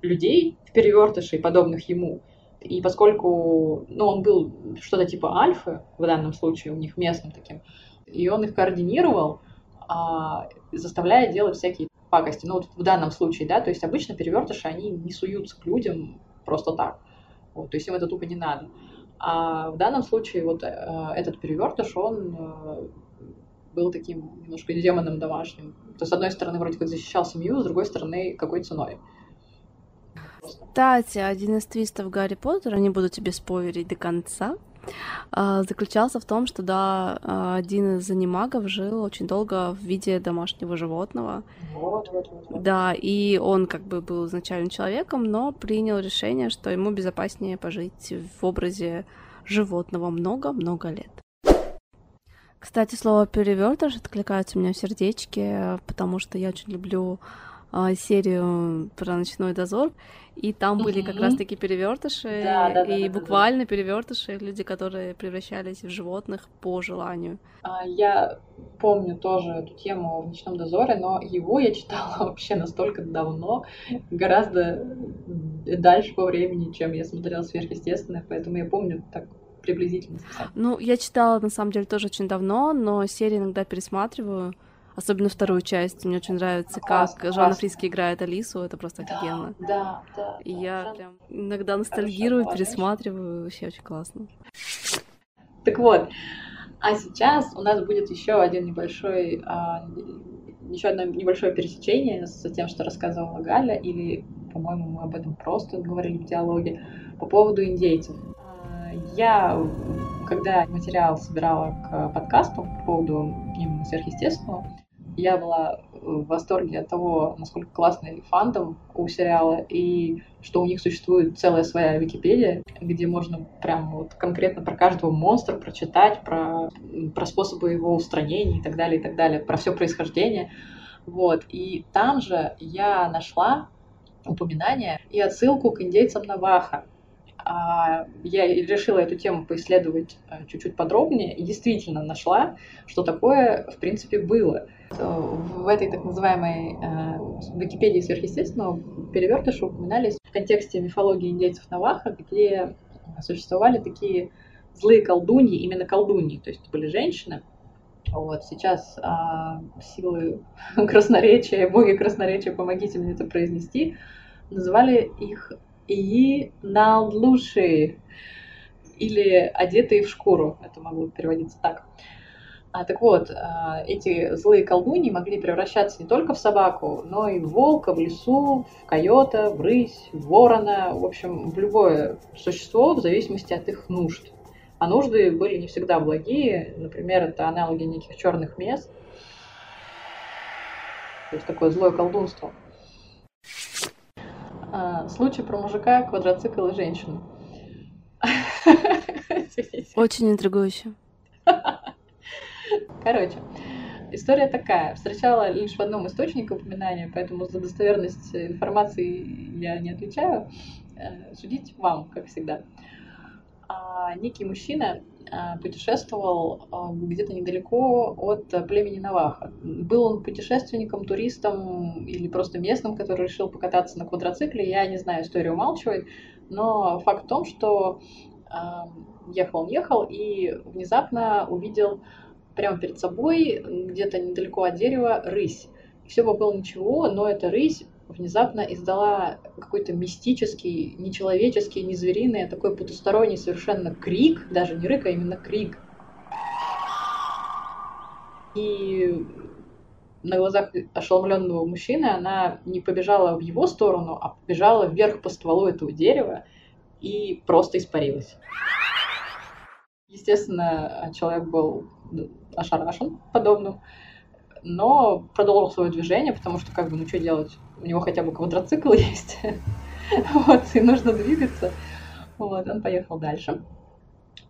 [SPEAKER 3] людей в перевертышей, подобных ему. И поскольку ну, он был что-то типа альфы, в данном случае у них местным таким, и он их координировал, а, заставляя делать всякие пакости. Ну, вот в данном случае, да, то есть обычно перевертыши, они не суются к людям просто так. Вот, то есть им это тупо не надо. А в данном случае вот э, этот перевертыш, он э, был таким немножко демоном домашним. То с одной стороны вроде как защищал семью, с другой стороны какой ценой.
[SPEAKER 2] Кстати, один из твистов Гарри Поттера, не буду тебе спойлерить до конца, а, заключался в том, что да, а, один из анимагов жил очень долго в виде домашнего животного.
[SPEAKER 3] Вот, вот, вот, вот.
[SPEAKER 2] Да, и он как бы был изначально человеком, но принял решение, что ему безопаснее пожить в образе животного много-много лет. Кстати, слово перевертыш откликается у меня в сердечке, потому что я очень люблю а, серию про ночной дозор, и там были как раз-таки перевертыши,
[SPEAKER 3] Да, да, да,
[SPEAKER 2] и
[SPEAKER 3] да, да, да.
[SPEAKER 2] буквально перевертыши, люди, которые превращались в животных по желанию.
[SPEAKER 3] А, Я помню тоже эту тему в «Ночном дозоре», но его я читала вообще настолько давно, гораздо дальше по времени, чем я смотрела «Сверхъестественное», поэтому я помню так приблизительно.
[SPEAKER 2] Ну, я читала, на самом деле, тоже очень давно, но серии иногда пересматриваю, особенно вторую часть. Мне очень нравится,
[SPEAKER 3] Классно,
[SPEAKER 2] как Жанна
[SPEAKER 3] классно.
[SPEAKER 2] Фриски играет Алису, это просто офигенно.
[SPEAKER 3] Да, да.
[SPEAKER 2] И
[SPEAKER 3] да,
[SPEAKER 2] я
[SPEAKER 3] Жан-
[SPEAKER 2] прям иногда ностальгирую,
[SPEAKER 3] молодежь.
[SPEAKER 2] пересматриваю, вообще очень классно.
[SPEAKER 3] Так вот, а сейчас у нас будет еще один небольшой, а, еще одно небольшое пересечение с тем, что рассказывала Галя, или, по-моему, мы об этом просто говорили в диалоге, по поводу индейцев. Я, когда материал собирала к подкасту по поводу именно сверхъестественного, я была в восторге от того, насколько классный фандом у сериала, и что у них существует целая своя Википедия, где можно прям вот конкретно про каждого монстра прочитать, про, про способы его устранения и так далее, и так далее, про все происхождение. Вот. И там же я нашла упоминание и отсылку к индейцам Наваха. А, Я решила эту тему поисследовать э, чуть-чуть подробнее и действительно нашла, что такое, в принципе, было. В этой так называемой э, Википедии сверхъестественного перевертыши упоминались в контексте мифологии индейцев Наваха, где существовали такие злые колдуньи, именно колдуньи, то есть были женщины. Вот, сейчас а, силы красноречия, боги красноречия, помогите мне это произнести, называли их Иналдлуши, или одетые в шкуру, это могло переводиться так. А, так вот, а, эти злые колдуньи могли превращаться не только в собаку, но и в волка в лесу, в койота, в рысь, в ворона, в общем, в любое существо в зависимости от их нужд. А нужды были не всегда благие, например, это аналоги неких черных мест, то есть такое злое колдунство. А, Случай про мужика, квадроцикл и женщину.
[SPEAKER 2] Очень интригующе.
[SPEAKER 3] Короче, история такая. Встречала лишь в одном источнике упоминания, поэтому за достоверность информации я не отвечаю. Э, Судить вам, как всегда. А, Некий мужчина путешествовал а, где-то недалеко от а, племени Наваха. Был он путешественником, туристом или просто местным, который решил покататься на квадроцикле. Я не знаю, история умалчивает, но факт в том, что а, ехал он ехал и внезапно увидел прямо перед собой, где-то недалеко от дерева, рысь. Все бы было ничего, но эта рысь внезапно издала какой-то мистический, нечеловеческий, не звериный, а такой потусторонний совершенно крик, даже не рык, а именно крик. И на глазах ошеломленного мужчины она не побежала в его сторону, а побежала вверх по стволу этого дерева и просто испарилась. Естественно, человек был ошарашен подобным, но продолжил свое движение, потому что, как бы, ну что делать? У него хотя бы квадроцикл есть, вот, и нужно двигаться. Вот, он поехал дальше.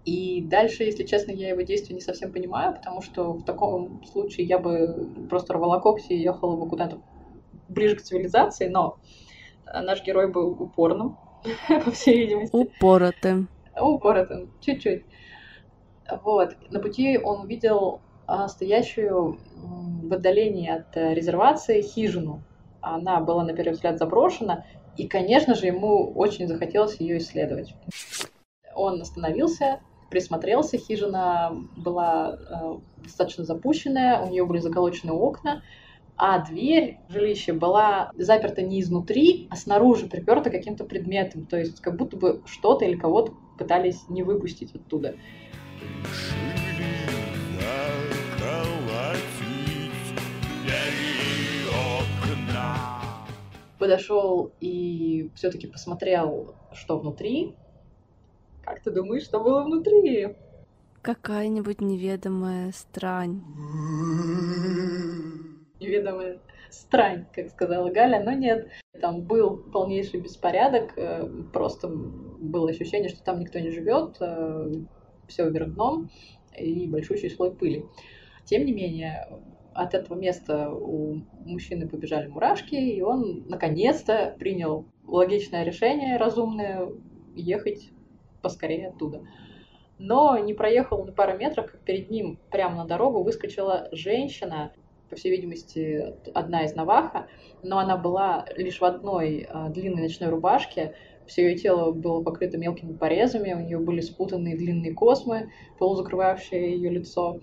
[SPEAKER 3] И дальше, если честно, я его действия не совсем понимаю, потому что в таком случае я бы просто рвала когти и ехала бы куда-то ближе к цивилизации, но наш герой был упорным, по всей видимости.
[SPEAKER 2] Упоротым.
[SPEAKER 3] Упоротым, чуть-чуть. Вот. На пути он увидел стоящую м, в отдалении от э, резервации хижину. Она была, на первый взгляд, заброшена, и, конечно же, ему очень захотелось ее исследовать. Он остановился, присмотрелся, хижина была э, достаточно запущенная, у нее были заколочены окна, а дверь жилища была заперта не изнутри, а снаружи, приперта каким-то предметом. То есть как будто бы что-то или кого-то пытались не выпустить оттуда. Подошел и все-таки посмотрел, что внутри. Как ты думаешь, что было внутри?
[SPEAKER 2] Какая-нибудь неведомая стран.
[SPEAKER 3] Неведомая стран, как сказала Галя, но нет. Там был полнейший беспорядок, э, просто было ощущение, что там никто не живет, э, все вверх дном и большущий слой пыли. Тем не менее, от этого места у мужчины побежали мурашки, и он наконец-то принял логичное решение, разумное, ехать поскорее оттуда но не проехал на пару метров, как перед ним прямо на дорогу выскочила женщина, по всей видимости, одна из Наваха, но она была лишь в одной а, длинной ночной рубашке, все ее тело было покрыто мелкими порезами, у нее были спутанные длинные космы, полузакрывавшие ее лицо.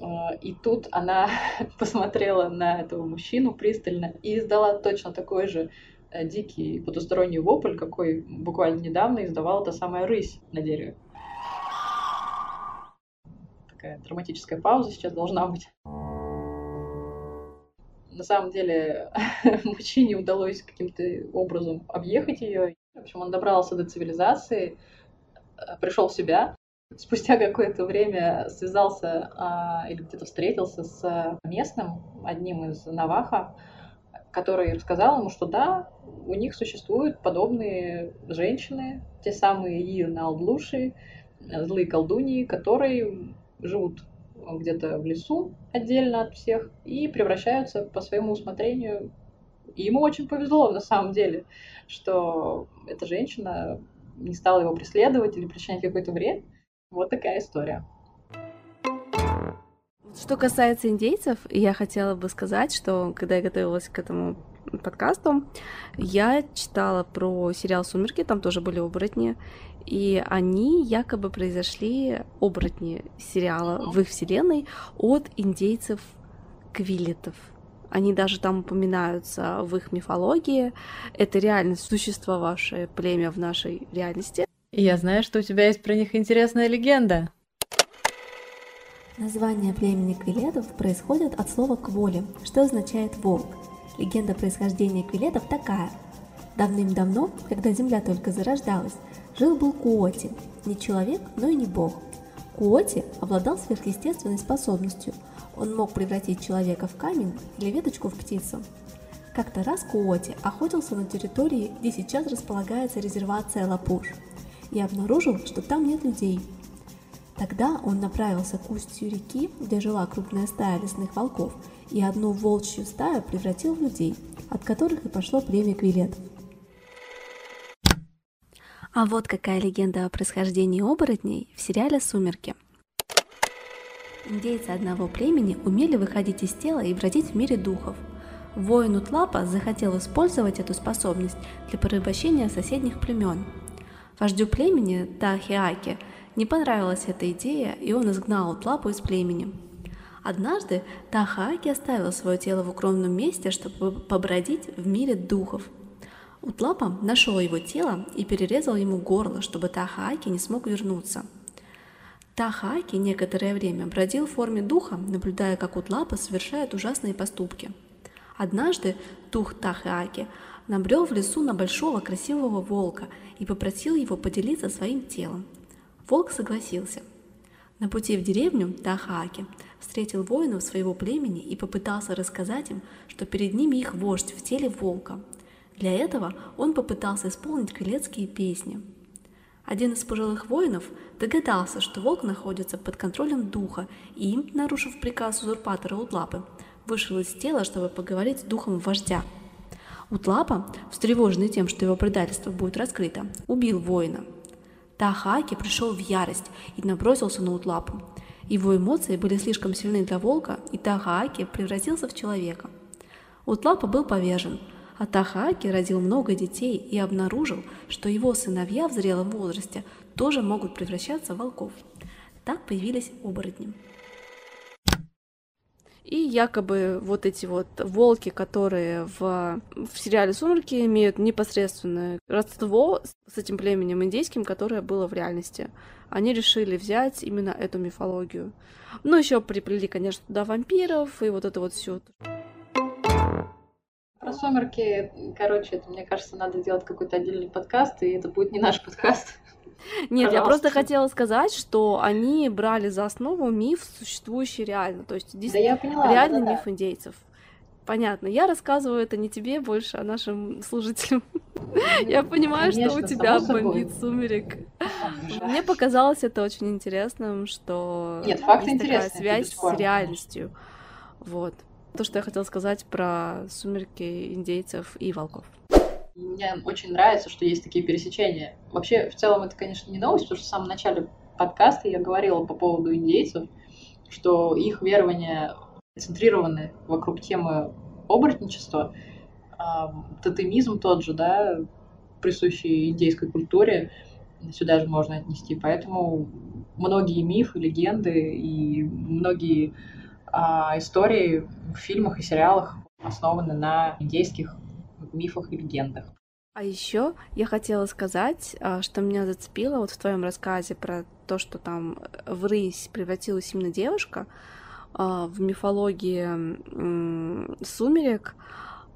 [SPEAKER 3] А, и тут она посмотрела на этого мужчину пристально и издала точно такой же э, дикий потусторонний вопль, какой буквально недавно издавала та самая рысь на дереве такая драматическая пауза сейчас должна быть. На самом деле мужчине удалось каким-то образом объехать ее. В общем, он добрался до цивилизации, э, пришел в себя. Спустя какое-то время связался а, или где-то встретился с местным, одним из Наваха, который рассказал ему, что да, у них существуют подобные женщины, те самые Иеналдлуши, злые колдуньи, которые живут где-то в лесу отдельно от всех и превращаются по своему усмотрению. И ему очень повезло на самом деле, что эта женщина не стала его преследовать или причинять какой-то вред. Вот такая история.
[SPEAKER 2] Что касается индейцев, я хотела бы сказать, что когда я готовилась к этому подкасту, я читала про сериал «Сумерки», там тоже были оборотни, и они якобы произошли, оборотни сериала в их вселенной, от индейцев квилетов. Они даже там упоминаются в их мифологии. Это реально существовавшее племя в нашей реальности.
[SPEAKER 1] Я знаю, что у тебя есть про них интересная легенда.
[SPEAKER 6] Название племени квилетов происходит от слова «кволи», что означает «волк». Легенда происхождения квилетов такая. Давным-давно, когда Земля только зарождалась, Жил-был Куоти, не человек, но и не бог. Куоти обладал сверхъестественной способностью. Он мог превратить человека в камень или веточку в птицу. Как-то раз Куоти охотился на территории, где сейчас располагается резервация Лапуш, и обнаружил, что там нет людей. Тогда он направился к устью реки, где жила крупная стая лесных волков, и одну волчью стаю превратил в людей, от которых и пошло племя Квилет.
[SPEAKER 2] А вот какая легенда о происхождении оборотней в сериале «Сумерки». Индейцы одного племени умели выходить из тела и бродить в мире духов. Воин Утлапа захотел использовать эту способность для порабощения соседних племен. Вождю племени Тахиаке не понравилась эта идея, и он изгнал Утлапу из племени. Однажды Тахааки оставил свое тело в укромном месте, чтобы побродить в мире духов – Утлапа нашел его тело и перерезал ему горло, чтобы Тахааки не смог вернуться. Тахааки некоторое время бродил в форме духа, наблюдая, как Утлапа совершает ужасные поступки. Однажды дух Тахааки набрел в лесу на большого красивого волка и попросил его поделиться своим телом. Волк согласился. На пути в деревню Тахааки встретил воинов своего племени и попытался рассказать им, что перед ними их вождь в теле волка – для этого он попытался исполнить крылецкие песни. Один из пожилых воинов догадался, что волк находится под контролем духа, и, нарушив приказ узурпатора Утлапы, вышел из тела, чтобы поговорить с духом вождя. Утлапа, встревоженный тем, что его предательство будет раскрыто, убил воина. Тахаки пришел в ярость и набросился на Утлапу. Его эмоции были слишком сильны для волка, и Тахааки превратился в человека. Утлапа был повержен, а Тахааки родил много детей и обнаружил, что его сыновья в зрелом возрасте тоже могут превращаться в волков. Так появились оборотни. И якобы вот эти вот волки, которые в, в сериале «Сумерки» имеют непосредственное родство с этим племенем индейским, которое было в реальности. Они решили взять именно эту мифологию. Ну, еще приплели, конечно, туда вампиров и вот это вот все.
[SPEAKER 3] Про сумерки, короче, это, мне кажется, надо делать какой-то отдельный подкаст, и это будет не наш подкаст.
[SPEAKER 2] Нет, Пожалуйста. я просто хотела сказать, что они брали за основу миф, существующий реально. То есть действительно да поняла, реальный да, миф да. индейцев. Понятно. Я рассказываю это не тебе больше, а нашим служителям. Я понимаю, что у тебя бомбит сумерек. Мне показалось это очень интересным, что
[SPEAKER 3] Нет, факт есть такая
[SPEAKER 2] связь с реальностью. Вот. То, что я хотела сказать про сумерки индейцев и волков.
[SPEAKER 3] Мне очень нравится, что есть такие пересечения. Вообще, в целом, это, конечно, не новость, потому что в самом начале подкаста я говорила по поводу индейцев, что их верования центрированы вокруг темы оборотничества, тотемизм тот же, да, присущий индейской культуре, сюда же можно отнести. Поэтому многие мифы, легенды и многие а, истории в фильмах и сериалах основаны на индейских мифах и легендах.
[SPEAKER 2] А еще я хотела сказать, а, что меня зацепило вот в твоем рассказе про то, что там в рысь превратилась именно девушка а, в мифологии сумерек.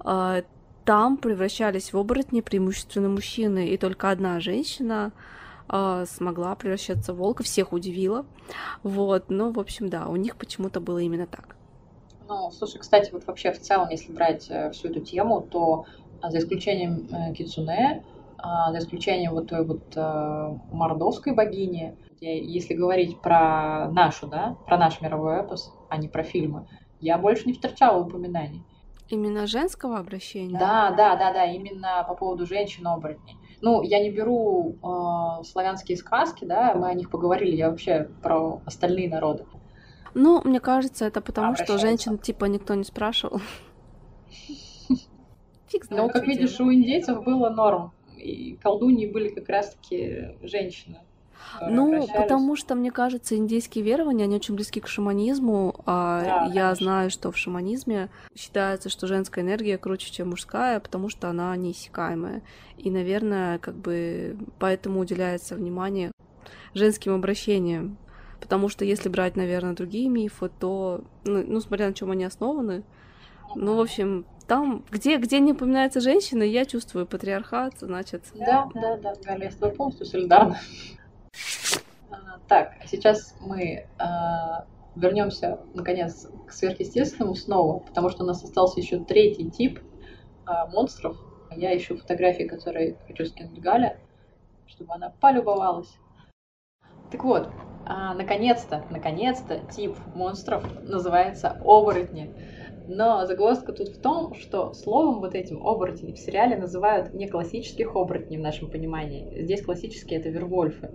[SPEAKER 2] А, там превращались в оборотни преимущественно мужчины, и только одна женщина смогла превращаться в волка, всех удивила. Вот, ну, в общем, да, у них почему-то было именно так.
[SPEAKER 3] Ну, слушай, кстати, вот вообще в целом, если брать э, всю эту тему, то а, за исключением э, Кицуне, а, за исключением вот той вот э, мордовской богини, если говорить про нашу, да, про наш мировой эпос, а не про фильмы, я больше не встречала упоминаний.
[SPEAKER 2] Именно женского обращения?
[SPEAKER 3] Да, да, да, да, именно по поводу женщин-оборотней. Ну, я не беру э, славянские сказки, да, мы о них поговорили, я вообще про остальные народы.
[SPEAKER 2] Ну, мне кажется, это потому, что женщин типа никто не спрашивал.
[SPEAKER 3] Фиг знает, Но, как видишь, у индейцев было норм. И колдуньи были как раз-таки женщины.
[SPEAKER 2] Ну, потому что, мне кажется, индейские верования, они очень близки к шаманизму, а да, я конечно. знаю, что в шаманизме считается, что женская энергия круче, чем мужская, потому что она неиссякаемая. И, наверное, как бы поэтому уделяется внимание женским обращениям. Потому что если брать, наверное, другие мифы, то, ну, ну смотря на чем они основаны, ну, в общем, там, где, где не упоминается женщина, я чувствую патриархат, значит...
[SPEAKER 3] Да, да, да, Галя, я с тобой полностью солидарна. А, так, сейчас мы а, вернемся, наконец, к сверхъестественному снова, потому что у нас остался еще третий тип а, монстров. Я ищу фотографии, которые хочу скинуть Галя, чтобы она полюбовалась. Так вот, а, наконец-то, наконец-то тип монстров называется оборотни. Но загвоздка тут в том, что словом вот этим оборотни в сериале называют не классических оборотней в нашем понимании. Здесь классические это вервольфы.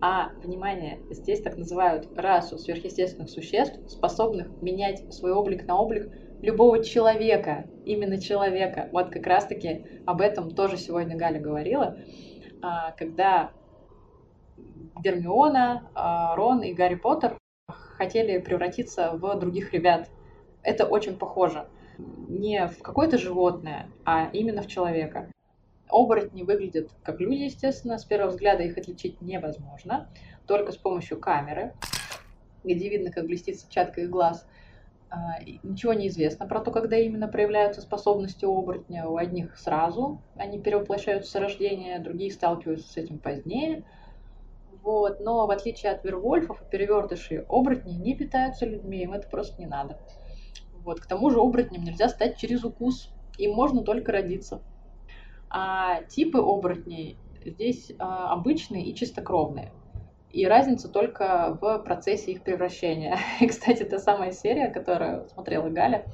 [SPEAKER 3] А, внимание, здесь так называют расу сверхъестественных существ, способных менять свой облик на облик любого человека, именно человека. Вот как раз-таки об этом тоже сегодня Галя говорила, а, когда Гермиона, а, Рон и Гарри Поттер хотели превратиться в других ребят. Это очень похоже. Не в какое-то животное, а именно в человека. Оборотни выглядят как люди, естественно. С первого взгляда их отличить невозможно. Только с помощью камеры, где видно, как блестит сетчатка их глаз. А, ничего не известно про то, когда именно проявляются способности оборотня. У одних сразу они перевоплощаются с рождения, другие сталкиваются с этим позднее. Вот. Но в отличие от вервольфов и перевертышей, оборотни не питаются людьми, им это просто не надо. Вот. К тому же оборотням нельзя стать через укус, им можно только родиться. А типы оборотней здесь а, обычные и чистокровные. И разница только в процессе их превращения. И, кстати, та самая серия, которую смотрела Галя,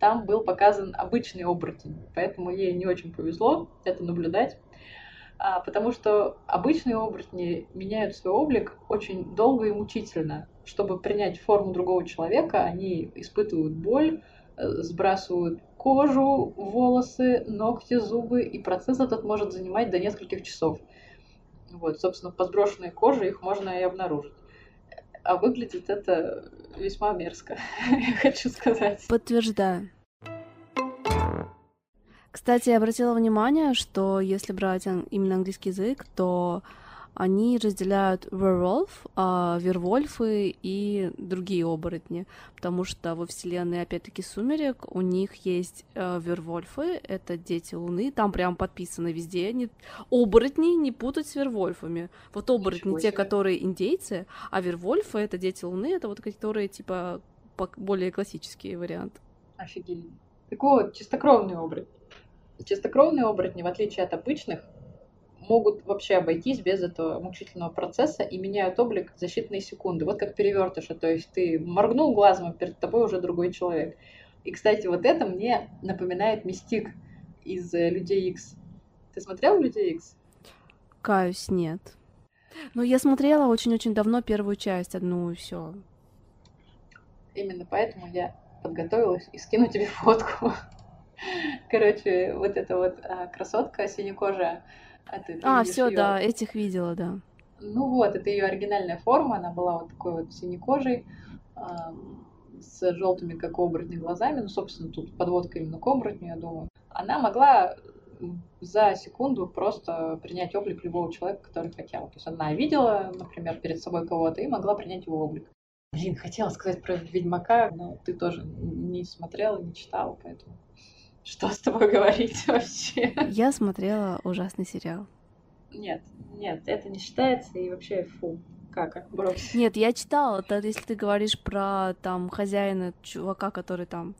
[SPEAKER 3] там был показан обычный оборотень. Поэтому ей не очень повезло это наблюдать. А, потому что обычные оборотни меняют свой облик очень долго и мучительно. Чтобы принять форму другого человека, они испытывают боль, э, сбрасывают кожу, волосы, ногти, зубы, и процесс этот может занимать до нескольких часов. Вот, собственно, по сброшенной коже их можно и обнаружить. а выглядит это весьма мерзко, я хочу сказать.
[SPEAKER 2] Подтверждаю. Кстати, я обратила внимание, что если брать именно английский язык, то они разделяют werewolf, а, вервольфы и другие оборотни, потому что во вселенной, опять-таки, Сумерек у них есть э, вервольфы, это дети Луны, там прям подписано везде, они... оборотни не путать с вервольфами. Вот оборотни те, которые индейцы, а вервольфы — это дети Луны, это вот которые, типа, более классический вариант.
[SPEAKER 3] Офигенно. Так вот, чистокровный оборотень. Чистокровные оборотни, в отличие от обычных, могут вообще обойтись без этого мучительного процесса и меняют облик за считанные секунды. Вот как перевертыша, то есть ты моргнул глазом, а перед тобой уже другой человек. И, кстати, вот это мне напоминает Мистик из э, Людей Икс. Ты смотрел Людей Икс?
[SPEAKER 2] Каюсь, нет. Но я смотрела очень-очень давно первую часть, одну и все.
[SPEAKER 3] Именно поэтому я подготовилась и скину тебе фотку. Короче, вот эта вот а, красотка синекожая,
[SPEAKER 2] а, ты, ты а все, её... да, этих видела, да.
[SPEAKER 3] Ну вот, это ее оригинальная форма, она была вот такой вот синекожей, э, с желтыми, как оборотни, глазами. Ну, собственно, тут подводка именно к оборотню, я думаю. Она могла за секунду просто принять облик любого человека, который хотела. То есть она видела, например, перед собой кого-то и могла принять его облик. Блин, хотела сказать про Ведьмака, но ты тоже не смотрела, не читала, поэтому что с тобой говорить вообще?
[SPEAKER 2] Я смотрела ужасный сериал.
[SPEAKER 3] Нет, нет, это не считается и вообще фу. Как, брось.
[SPEAKER 2] Нет, я читала, это если ты говоришь про там хозяина, чувака, который там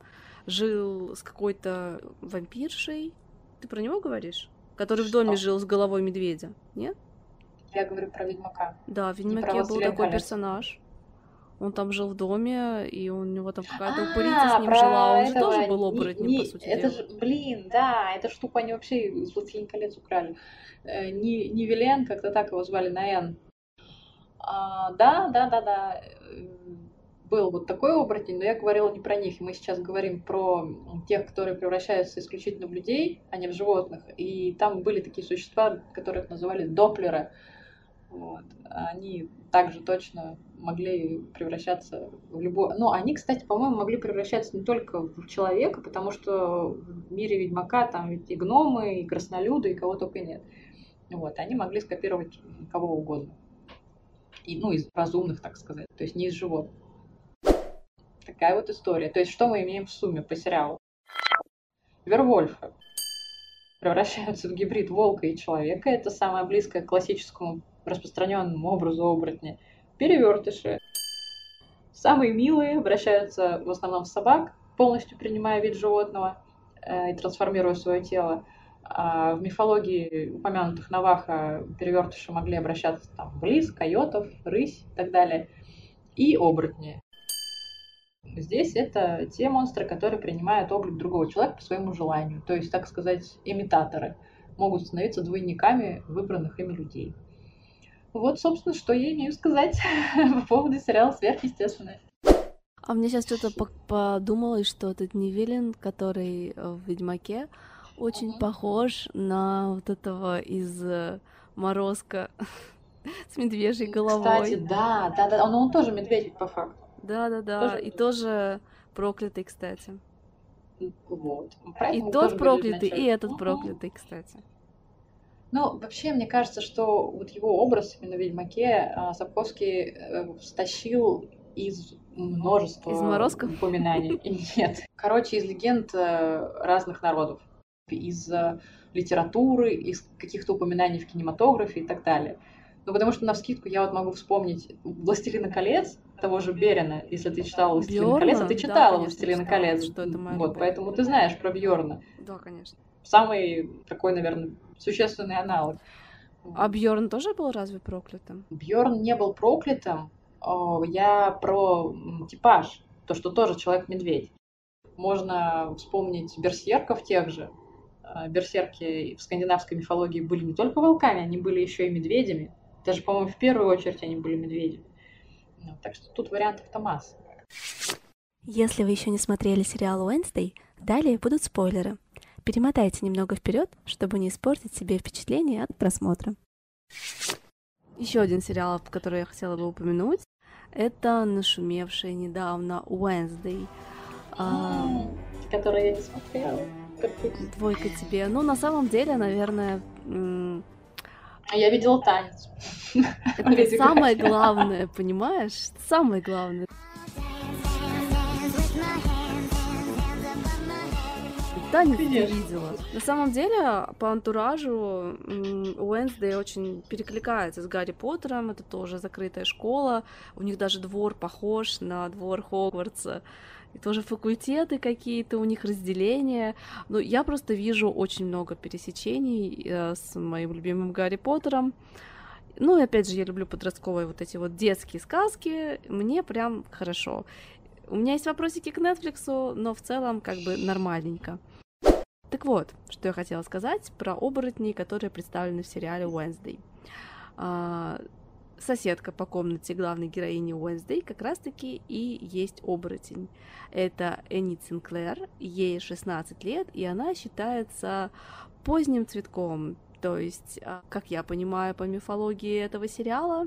[SPEAKER 2] жил с какой-то вампиршей. Ты про него говоришь? Который Что? в доме жил с головой медведя, нет?
[SPEAKER 3] Я говорю про Ведьмака.
[SPEAKER 2] Да, в Ведьмаке был такой персонаж. Он там жил в доме, и у него там какая-то упырица с ним жила. Он же тоже был оборотнем, не, по сути
[SPEAKER 3] Это же, блин, да, это штуку они вообще из «Властелин колец» украли. Э, не, не Вилен, как-то так его звали, Наэн. А, да, да, да, да. Был вот такой оборотень, но я говорила не про них. Мы сейчас говорим про тех, которые превращаются исключительно в людей, а не в животных. И там были такие существа, которых называли доплеры. Вот. Они также точно могли превращаться в любой... Ну, они, кстати, по-моему, могли превращаться не только в человека, потому что в мире Ведьмака там ведь и гномы, и краснолюды, и кого только нет. Вот, они могли скопировать кого угодно. И, ну, из разумных, так сказать, то есть не из животных. Такая вот история. То есть что мы имеем в сумме по сериалу? Вервольфы превращаются в гибрид волка и человека. Это самое близкое к классическому распространенному образу оборотня – перевертыши. Самые милые обращаются в основном в собак, полностью принимая вид животного э, и трансформируя свое тело. А в мифологии упомянутых Наваха перевертыши могли обращаться там, в лис, койотов, рысь и так далее. И оборотни. Здесь это те монстры, которые принимают облик другого человека по своему желанию. То есть, так сказать, имитаторы. Могут становиться двойниками выбранных ими людей. Вот, собственно, что я имею сказать по поводу сериала «Сверхъестественное».
[SPEAKER 2] А мне сейчас что-то подумалось, что этот Невилин, который в «Ведьмаке», очень mm-hmm. похож на вот этого из э, «Морозка» с медвежьей головой.
[SPEAKER 3] Кстати, да, да, да, но он тоже медведь по факту.
[SPEAKER 2] Да, да, да, тоже... и тоже проклятый, кстати.
[SPEAKER 3] Вот.
[SPEAKER 2] и тот проклятый, и этот проклятый, кстати.
[SPEAKER 3] Ну, вообще, мне кажется, что вот его образ именно в «Ведьмаке» а, Сапковский э, стащил из множества
[SPEAKER 2] из морозков?
[SPEAKER 3] упоминаний. Нет. Короче, из легенд э, разных народов. Из э, литературы, из каких-то упоминаний в кинематографе и так далее. Ну, потому что на вскидку я вот могу вспомнить «Властелина колец», того же Берина, если ты читала «Властелина колец», а ты читала да, «Властелина колец». Что это вот, поэтому ты знаешь про Бьорна.
[SPEAKER 2] Да, конечно.
[SPEAKER 3] Самый такой, наверное, существенный аналог.
[SPEAKER 2] А Бьорн тоже был разве проклятым?
[SPEAKER 3] Бьорн не был проклятым. Я про типаж, то, что тоже человек-медведь. Можно вспомнить берсерков тех же. А, берсерки в скандинавской мифологии были не только волками, они были еще и медведями. Даже, по-моему, в первую очередь они были медведями. Ну, так что тут вариантов-то масса.
[SPEAKER 6] Если вы еще не смотрели сериал Уэнсдей, далее будут спойлеры. Перемотайте немного вперед, чтобы не испортить себе впечатление от просмотра.
[SPEAKER 2] Еще один сериал, который я хотела бы упомянуть, Это нашумевшая недавно Wednesday. А,
[SPEAKER 3] Который я не смотрела.
[SPEAKER 2] Двойка тебе. Ну, на самом деле, наверное,
[SPEAKER 3] А я видела танец.
[SPEAKER 2] это самое главное, понимаешь? Самое главное. Ты
[SPEAKER 3] Конечно.
[SPEAKER 2] видела. На самом деле, по антуражу Уэнсдей очень перекликается с Гарри Поттером. Это тоже закрытая школа. У них даже двор похож на двор Хогвартса. И тоже факультеты какие-то, у них разделения. Но я просто вижу очень много пересечений э, с моим любимым Гарри Поттером. Ну и опять же, я люблю подростковые вот эти вот детские сказки. Мне прям хорошо. У меня есть вопросики к Netflix, но в целом как бы нормальненько. Так вот, что я хотела сказать про оборотней, которые представлены в сериале Wednesday. А, соседка по комнате главной героини Wednesday как раз-таки и есть оборотень. Это Энит Синклер, ей 16 лет, и она считается поздним цветком. То есть, а, как я понимаю по мифологии этого сериала,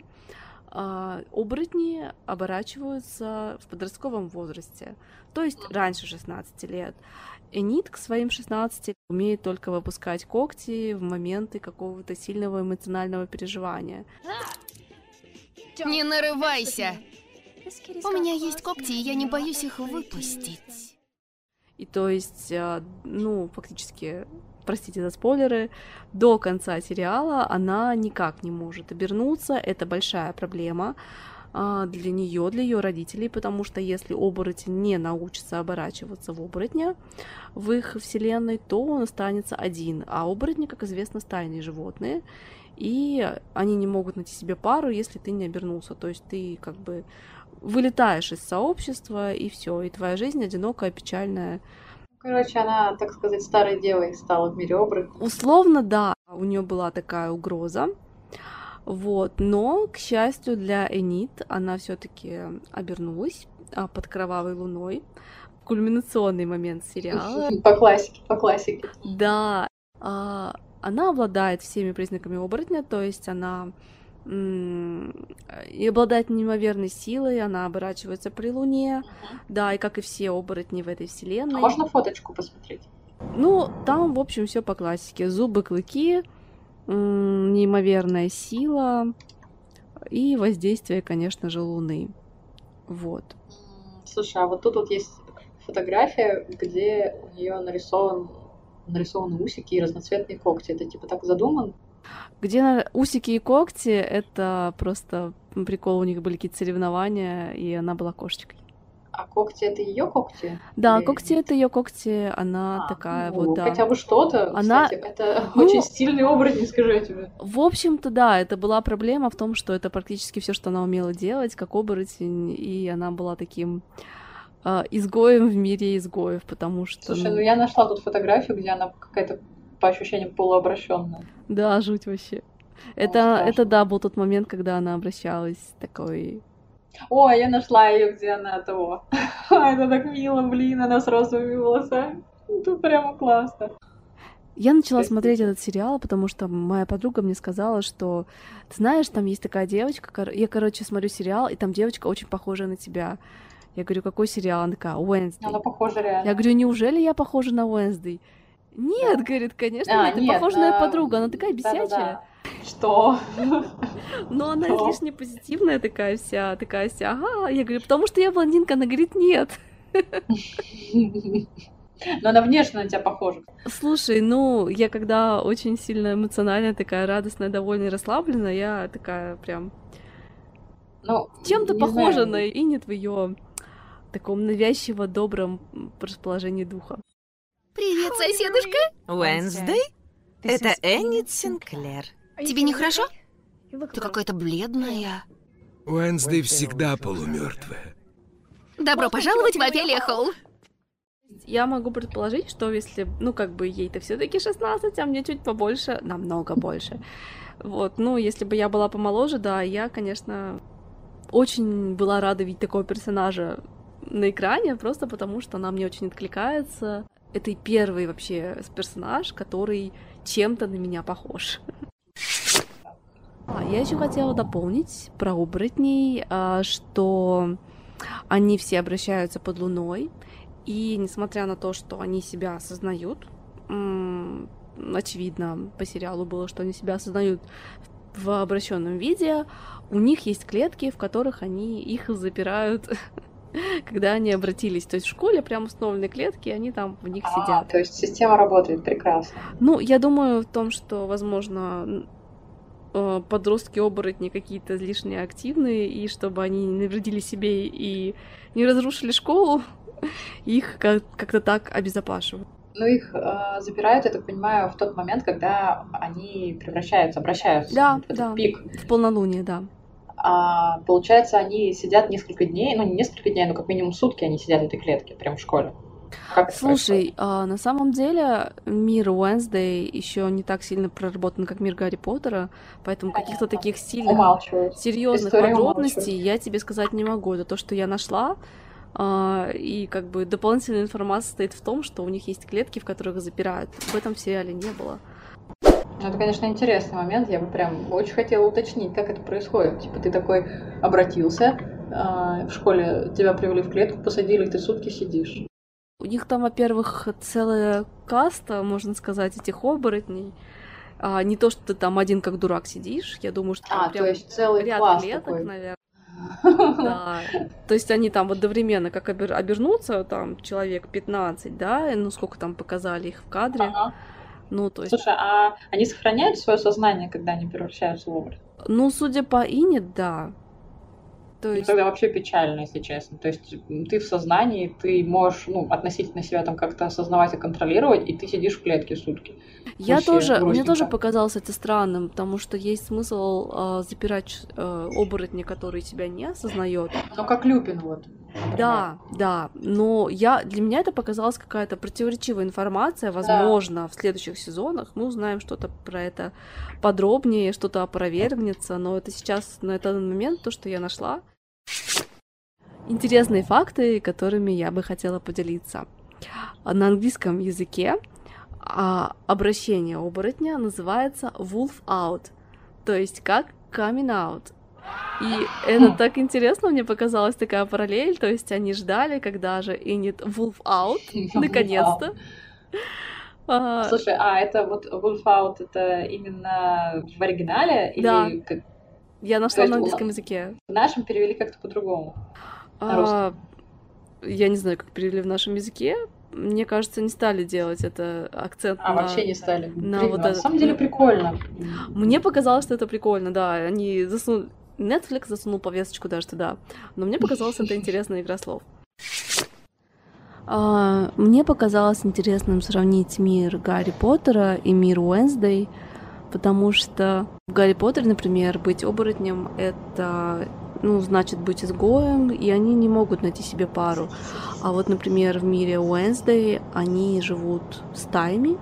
[SPEAKER 2] а, оборотни оборачиваются в подростковом возрасте, то есть раньше 16 лет. Энит к своим 16 умеет только выпускать когти в моменты какого-то сильного эмоционального переживания.
[SPEAKER 7] Не нарывайся. У меня есть когти, и я не боюсь их выпустить.
[SPEAKER 2] И то есть, а, ну, фактически, простите за спойлеры, до конца сериала она никак не может обернуться. Это большая проблема для нее, для ее родителей, потому что если оборотень не научится оборачиваться в оборотня в их вселенной, то он останется один. А оборотни, как известно, стайные животные, и они не могут найти себе пару, если ты не обернулся. То есть ты как бы вылетаешь из сообщества, и все, и твоя жизнь одинокая, печальная.
[SPEAKER 3] Короче, она, так сказать, старой девой стала в мире оборотней.
[SPEAKER 2] Условно, да, у нее была такая угроза. Вот, но, к счастью для Энит, она все-таки обернулась а, под кровавой луной. Кульминационный момент сериала.
[SPEAKER 3] По классике, по классике.
[SPEAKER 2] Да, а, она обладает всеми признаками оборотня, то есть она и обладает неимоверной силой, она оборачивается при луне, да, и как и все оборотни в этой
[SPEAKER 3] А
[SPEAKER 2] вселенной.
[SPEAKER 3] можно фоточку посмотреть?
[SPEAKER 2] Ну, там, в общем, все по классике. Зубы, клыки, неимоверная сила и воздействие, конечно же, Луны. Вот.
[SPEAKER 3] Слушай, а вот тут вот есть фотография, где у нее нарисован нарисованы усики и разноцветные когти. Это типа так задуман?
[SPEAKER 2] Где усики и когти, это просто прикол, у них были какие-то соревнования, и она была кошечкой.
[SPEAKER 3] А когти это ее когти?
[SPEAKER 2] Да,
[SPEAKER 3] Или-
[SPEAKER 2] когти это ее когти, она
[SPEAKER 3] А,
[SPEAKER 2] такая
[SPEAKER 3] ну,
[SPEAKER 2] вот, да.
[SPEAKER 3] Хотя бы что-то.
[SPEAKER 2] Она-
[SPEAKER 3] Кстати, это
[SPEAKER 2] Ну-
[SPEAKER 3] очень стильный оборотень, скажу я тебе.
[SPEAKER 2] В общем-то, да, это была проблема в том, что это практически все, что она умела делать, как оборотень, и она была таким а, изгоем в мире изгоев, потому что...
[SPEAKER 3] Слушай,
[SPEAKER 2] ну,
[SPEAKER 3] ну я нашла тут фотографию, где она какая-то по ощущениям полуобращенная.
[SPEAKER 2] Да, жуть вообще. Это,
[SPEAKER 3] страшно.
[SPEAKER 2] это да, был тот момент, когда она обращалась такой...
[SPEAKER 3] О, я нашла ее, где она того. Это так мило, блин, она с розовыми волосами. Это прямо классно.
[SPEAKER 2] Я начала смотреть этот сериал, потому что моя подруга мне сказала, что, ты знаешь, там есть такая девочка, кор- я, короче, смотрю сериал, и там девочка очень похожая на тебя. Я говорю, какой сериал? Она такая, Wednesday.
[SPEAKER 3] Она похожа реально.
[SPEAKER 2] Я говорю, неужели я похожа на Wednesday? Нет, говорит, конечно,
[SPEAKER 3] А,
[SPEAKER 2] ты
[SPEAKER 3] нет,
[SPEAKER 2] похожа на мою
[SPEAKER 3] а,
[SPEAKER 2] подругу, она такая
[SPEAKER 3] да-да-да.
[SPEAKER 2] бесячая.
[SPEAKER 3] Что?
[SPEAKER 2] Но она
[SPEAKER 3] Что?
[SPEAKER 2] излишне позитивная такая вся, такая вся, ага. Я говорю, потому что я блондинка, она говорит, нет.
[SPEAKER 3] Но она внешне на тебя похожа.
[SPEAKER 2] Слушай, ну, я когда очень сильно эмоциональная, такая радостная, довольная, расслабленная, я такая прям
[SPEAKER 3] Ну,
[SPEAKER 2] чем-то похожа
[SPEAKER 3] знаю.
[SPEAKER 2] на Инет в ее таком навязчиво добром расположении духа.
[SPEAKER 7] Привет, соседушка.
[SPEAKER 8] Уэнсдей? Это Эннет Синклер.
[SPEAKER 7] Тебе нехорошо? Ты какая-то бледная.
[SPEAKER 9] Уэнсдей всегда полумертвая.
[SPEAKER 7] Добро пожаловать в Офелия Холл.
[SPEAKER 2] Я могу предположить, что если, ну, как бы ей-то все таки 16, а мне чуть побольше, намного больше. Вот, ну, если бы я была помоложе, да, я, конечно, очень была рада видеть такого персонажа на экране, просто потому что она мне очень откликается. Это и первый вообще персонаж, который чем-то на меня похож. А я еще хотела дополнить про оборотней, а, что они все обращаются под луной, и несмотря на то, что они себя осознают, очевидно, по сериалу было, что они себя осознают в обращенном виде, у них есть клетки, в которых они их запирают когда они обратились. То есть в школе прям установлены клетки, и они там в них а, сидят.
[SPEAKER 3] То есть система работает прекрасно.
[SPEAKER 2] Ну, я думаю в том, что, возможно, э, подростки-оборотни какие-то излишне активные, и чтобы они не навредили себе и не разрушили школу, их как-то так обезопашивают.
[SPEAKER 3] Ну, их э, запирают, я так понимаю, в тот момент, когда они превращаются, обращаются
[SPEAKER 2] да,
[SPEAKER 3] в этот
[SPEAKER 2] да.
[SPEAKER 3] пик.
[SPEAKER 2] В полнолуние, да.
[SPEAKER 3] А, получается, они сидят несколько дней, ну, не несколько дней, но как минимум сутки они сидят в этой клетке, прям в школе.
[SPEAKER 2] Как Слушай, а, на самом деле мир Уэнсдей еще не так сильно проработан, как мир Гарри Поттера, поэтому каких-то таких сильных, серьезных подробностей я тебе сказать не могу. Это то, что я нашла, а, и как бы дополнительная информация стоит в том, что у них есть клетки, в которых запирают. В этом сериале не было.
[SPEAKER 3] Ну, это, конечно, интересный момент. Я бы прям очень хотела уточнить, как это происходит. Типа ты такой обратился, э, в школе тебя привели в клетку, посадили, ты сутки сидишь.
[SPEAKER 2] У них там, во-первых, целая каста, можно сказать, этих оборотней. А, не то, что ты там один как дурак сидишь. Я думаю, что
[SPEAKER 3] а,
[SPEAKER 2] прям
[SPEAKER 3] то есть целый
[SPEAKER 2] ряд
[SPEAKER 3] класс
[SPEAKER 2] клеток,
[SPEAKER 3] такой.
[SPEAKER 2] наверное. Да. То есть они там одновременно, как обернутся, там человек 15, да, ну сколько там показали их в кадре.
[SPEAKER 3] Ага.
[SPEAKER 2] Ну, то есть...
[SPEAKER 3] Слушай, а они сохраняют свое сознание, когда они превращаются в оборотня?
[SPEAKER 2] Ну, судя по Ине, да.
[SPEAKER 3] То есть... тогда вообще печально, если честно. То есть ты в сознании, ты можешь ну, относительно себя там как-то осознавать и контролировать, и ты сидишь в клетке сутки.
[SPEAKER 2] Я Вообще тоже, грустненько. мне тоже показалось это странным, потому что есть смысл э, запирать э, оборотня, который тебя не осознает.
[SPEAKER 3] Ну, как Люпин вот.
[SPEAKER 2] Да, да, но я, для меня это показалась какая-то противоречивая информация. Возможно, да. в следующих сезонах мы узнаем что-то про это подробнее, что-то опровергнется, но это сейчас, на этот момент, то, что я нашла. Интересные факты, которыми я бы хотела поделиться. На английском языке а, обращение оборотня называется wolf out, то есть как coming out. И это так интересно, мне показалась такая параллель, то есть они ждали, когда же Инит Wolf Out, наконец-то.
[SPEAKER 3] А, Слушай, а это вот Wolf Out, это именно в оригинале?
[SPEAKER 2] Да.
[SPEAKER 3] Или.
[SPEAKER 2] Я нашла на английском языке.
[SPEAKER 3] В нашем перевели как-то по-другому.
[SPEAKER 2] А, я не знаю, как перевели в нашем языке. Мне кажется, не стали делать это акцент
[SPEAKER 3] а,
[SPEAKER 2] на...
[SPEAKER 3] вообще не стали.
[SPEAKER 2] На,
[SPEAKER 3] Блин,
[SPEAKER 2] вот
[SPEAKER 3] на
[SPEAKER 2] это...
[SPEAKER 3] самом деле прикольно.
[SPEAKER 2] Мне показалось, что это прикольно, да. Они засунули... Netflix засунул повесточку даже туда. Но мне показалось, это интересная игра слов. А, мне показалось интересным сравнить мир Гарри Поттера и мир Уэнсдей, потому что в Гарри Поттере, например, быть оборотнем — это ну, значит быть изгоем, и они не могут найти себе пару. А вот, например, в мире Уэнсдей они живут стаями,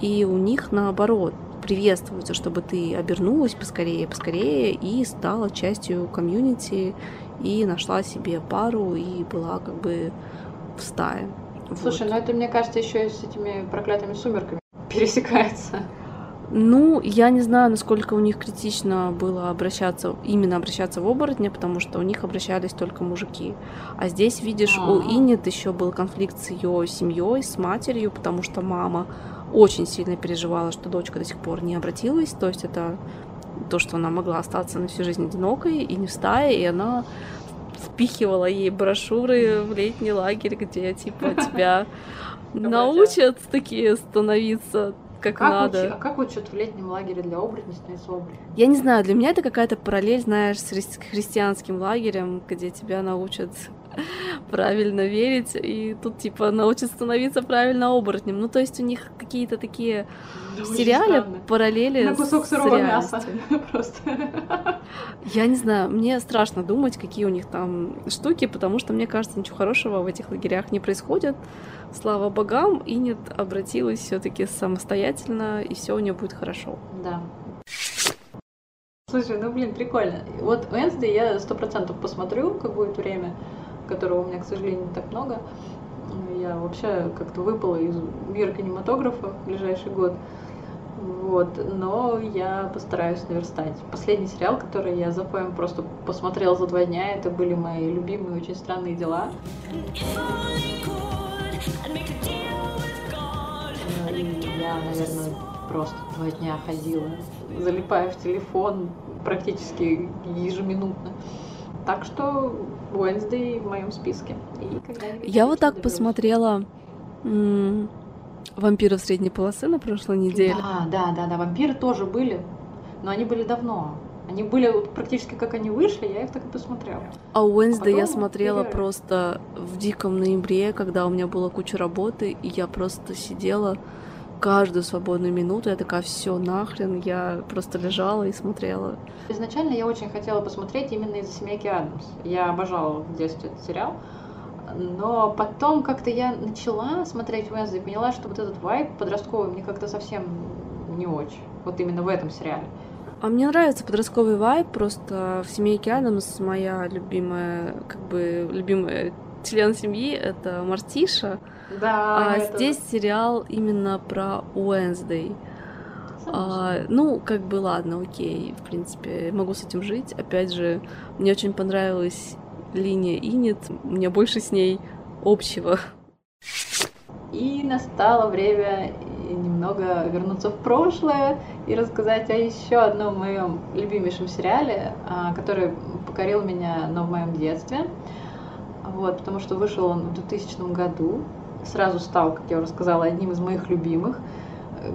[SPEAKER 2] и у них наоборот приветствуется, чтобы ты обернулась поскорее, поскорее и стала частью комьюнити и нашла себе пару и была как бы в стае.
[SPEAKER 3] Слушай, вот. ну это, мне кажется, еще и с этими проклятыми сумерками пересекается.
[SPEAKER 2] Ну, я не знаю, насколько у них критично было обращаться, именно обращаться в оборотня, потому что у них обращались только мужики. А здесь, видишь, А-а-а. у Инет еще был конфликт с ее семьей, с матерью, потому что мама очень сильно переживала, что дочка до сих пор не обратилась. То есть это то, что она могла остаться на всю жизнь одинокой и не в стае, и она впихивала ей брошюры в летний лагерь, где типа тебя научат такие становиться как,
[SPEAKER 3] как
[SPEAKER 2] надо.
[SPEAKER 3] Учат, а как учат в летнем лагере для оборотней становиться оборотнем?
[SPEAKER 2] Я не знаю, для меня это какая-то параллель, знаешь, с христианским лагерем, где тебя научат правильно верить, и тут, типа, научат становиться правильно оборотнем. Ну, то есть у них какие-то такие в сериале параллели
[SPEAKER 3] На кусок сырого мяса просто.
[SPEAKER 2] Я не знаю, мне страшно думать, какие у них там штуки, потому что, мне кажется, ничего хорошего в этих лагерях не происходит. Слава богам, и нет обратилась все таки самостоятельно, и все у нее будет хорошо.
[SPEAKER 3] Да. Слушай, ну блин, прикольно. Вот Уэнсдей я сто процентов посмотрю, как будет время, которого у меня, к сожалению, не так много. Я вообще как-то выпала из мира кинематографа в ближайший год. Вот, но я постараюсь наверстать. Последний сериал, который я запоем просто посмотрела за два дня, это были мои любимые очень странные дела. И я, наверное, просто два дня ходила, залипая в телефон практически ежеминутно. Так что Wednesday в моем списке. И
[SPEAKER 2] я вот так посмотрела м- вампиров средней полосы на прошлой неделе.
[SPEAKER 3] Да, да, да, да, вампиры тоже были, но они были давно. Они были практически как они вышли, я их так и посмотрела.
[SPEAKER 2] А Уэнсда а я смотрела перерыв. просто в диком ноябре, когда у меня была куча работы, и я просто сидела каждую свободную минуту, я такая, все нахрен, я просто лежала и смотрела.
[SPEAKER 3] Изначально я очень хотела посмотреть именно из-за семейки Адамс. Я обожала в детстве этот сериал. Но потом как-то я начала смотреть Уэнсдей и поняла, что вот этот вайб подростковый мне как-то совсем не очень. Вот именно в этом сериале.
[SPEAKER 2] А мне нравится подростковый вайб, просто в «Семейке Адамс» моя любимая, как бы, любимая член семьи — это Мартиша.
[SPEAKER 3] Да,
[SPEAKER 2] а это... здесь сериал именно про Уэнсдей. А, ну, как бы, ладно, окей, в принципе, могу с этим жить. Опять же, мне очень понравилась линия Инет, мне больше с ней общего.
[SPEAKER 3] И настало время немного вернуться в прошлое и рассказать о еще одном моем любимейшем сериале, а, который покорил меня, но в моем детстве. Вот, потому что вышел он в 2000 году, сразу стал, как я уже сказала, одним из моих любимых.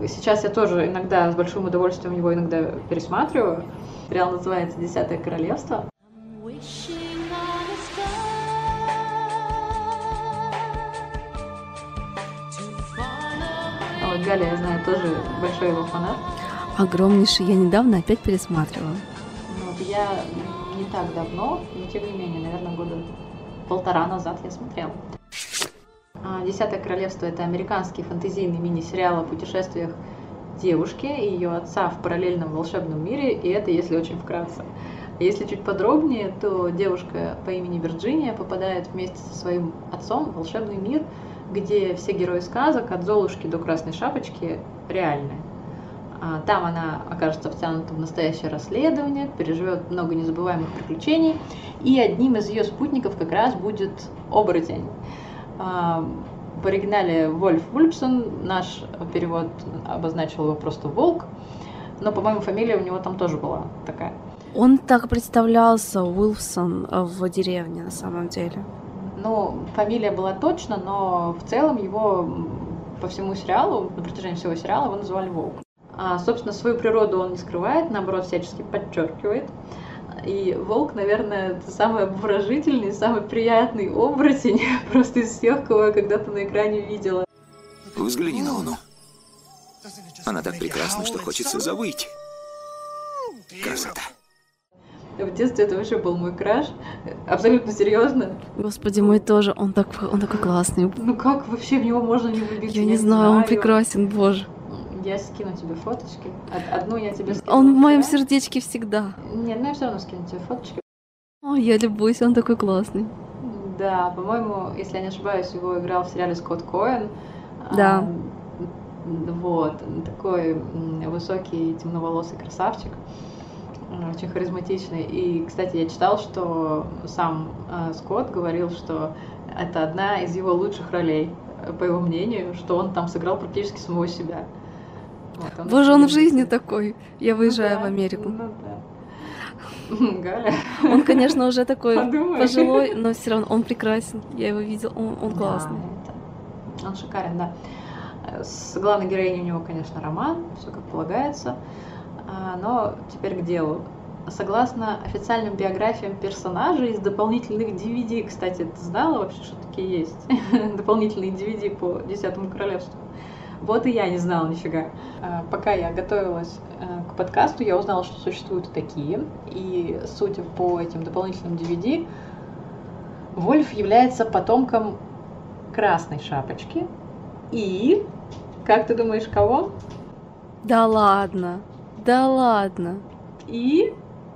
[SPEAKER 3] Сейчас я тоже иногда с большим удовольствием его иногда пересматриваю. Сериал называется «Десятое королевство». вот Галя, я знаю, тоже большой его фанат.
[SPEAKER 2] Огромнейший. Я недавно опять пересматривала.
[SPEAKER 3] Ну, вот я не так давно, но тем не менее, наверное, года полтора назад я смотрела. А, «Десятое королевство» — это американский фэнтезийный мини-сериал о путешествиях девушки и ее отца в параллельном волшебном мире, и это если очень вкратце. Если чуть подробнее, то девушка по имени Вирджиния попадает вместе со своим отцом в волшебный мир — где все герои сказок, от Золушки до Красной Шапочки, реальные. А, там она окажется втянута в настоящее расследование, переживет много незабываемых приключений, и одним из ее спутников как раз будет оборотень. А, в оригинале Вольф Вульпсон, наш перевод обозначил его просто Волк, но, по-моему, фамилия у него там тоже была такая.
[SPEAKER 2] Он так представлялся, Уилсон, в деревне на самом деле.
[SPEAKER 3] Ну, фамилия была точно, но в целом его по всему сериалу, на протяжении всего сериала его называли Волк. А, собственно, свою природу он не скрывает, наоборот, всячески подчеркивает. И волк, наверное, это самый обворожительный, самый приятный оборотень просто из всех, кого я когда-то на экране видела.
[SPEAKER 10] Взгляни на Луну. Она так прекрасна, что хочется завыть. Красота.
[SPEAKER 3] В детстве это вообще был мой краш. Абсолютно серьезно.
[SPEAKER 2] Господи, мой тоже. Он, так, он такой классный.
[SPEAKER 3] Ну как вообще в него можно не влюбиться?
[SPEAKER 2] Я, я не знаю, знаю, он прекрасен, боже.
[SPEAKER 3] Я скину тебе фоточки. Одну я тебе скину.
[SPEAKER 2] Он в моем сердечке всегда.
[SPEAKER 3] Нет, ну я все равно скину тебе фоточки.
[SPEAKER 2] О, я любуюсь, он такой классный.
[SPEAKER 3] Да, по-моему, если я не ошибаюсь, его играл в сериале Скотт Коэн.
[SPEAKER 2] Да.
[SPEAKER 3] Вот, такой высокий темноволосый красавчик очень харизматичный. И, кстати, я читал, что сам э, Скотт говорил, что это одна из его лучших ролей, по его мнению, что он там сыграл практически самого себя.
[SPEAKER 2] Боже, он в жизни такой. Я выезжаю ну, в Америку.
[SPEAKER 3] Ну. Галя.
[SPEAKER 2] Он, конечно, уже такой Подумай. пожилой, но все равно он прекрасен. Я его видел, он, он классный. Да,
[SPEAKER 3] это... Он шикарен, да. С главной героиней у него, конечно, роман, все как полагается. А, но теперь к делу. Согласно официальным биографиям персонажей из дополнительных DVD, кстати, ты знала вообще, что такие есть? Дополнительные DVD по Десятому Королевству. Вот и я не знала нифига. А, пока я готовилась э, к подкасту, я узнала, что существуют и такие. И судя по этим дополнительным DVD, Вольф является потомком Красной Шапочки. И, как ты думаешь, кого?
[SPEAKER 2] Да ладно. Да ладно.
[SPEAKER 3] И?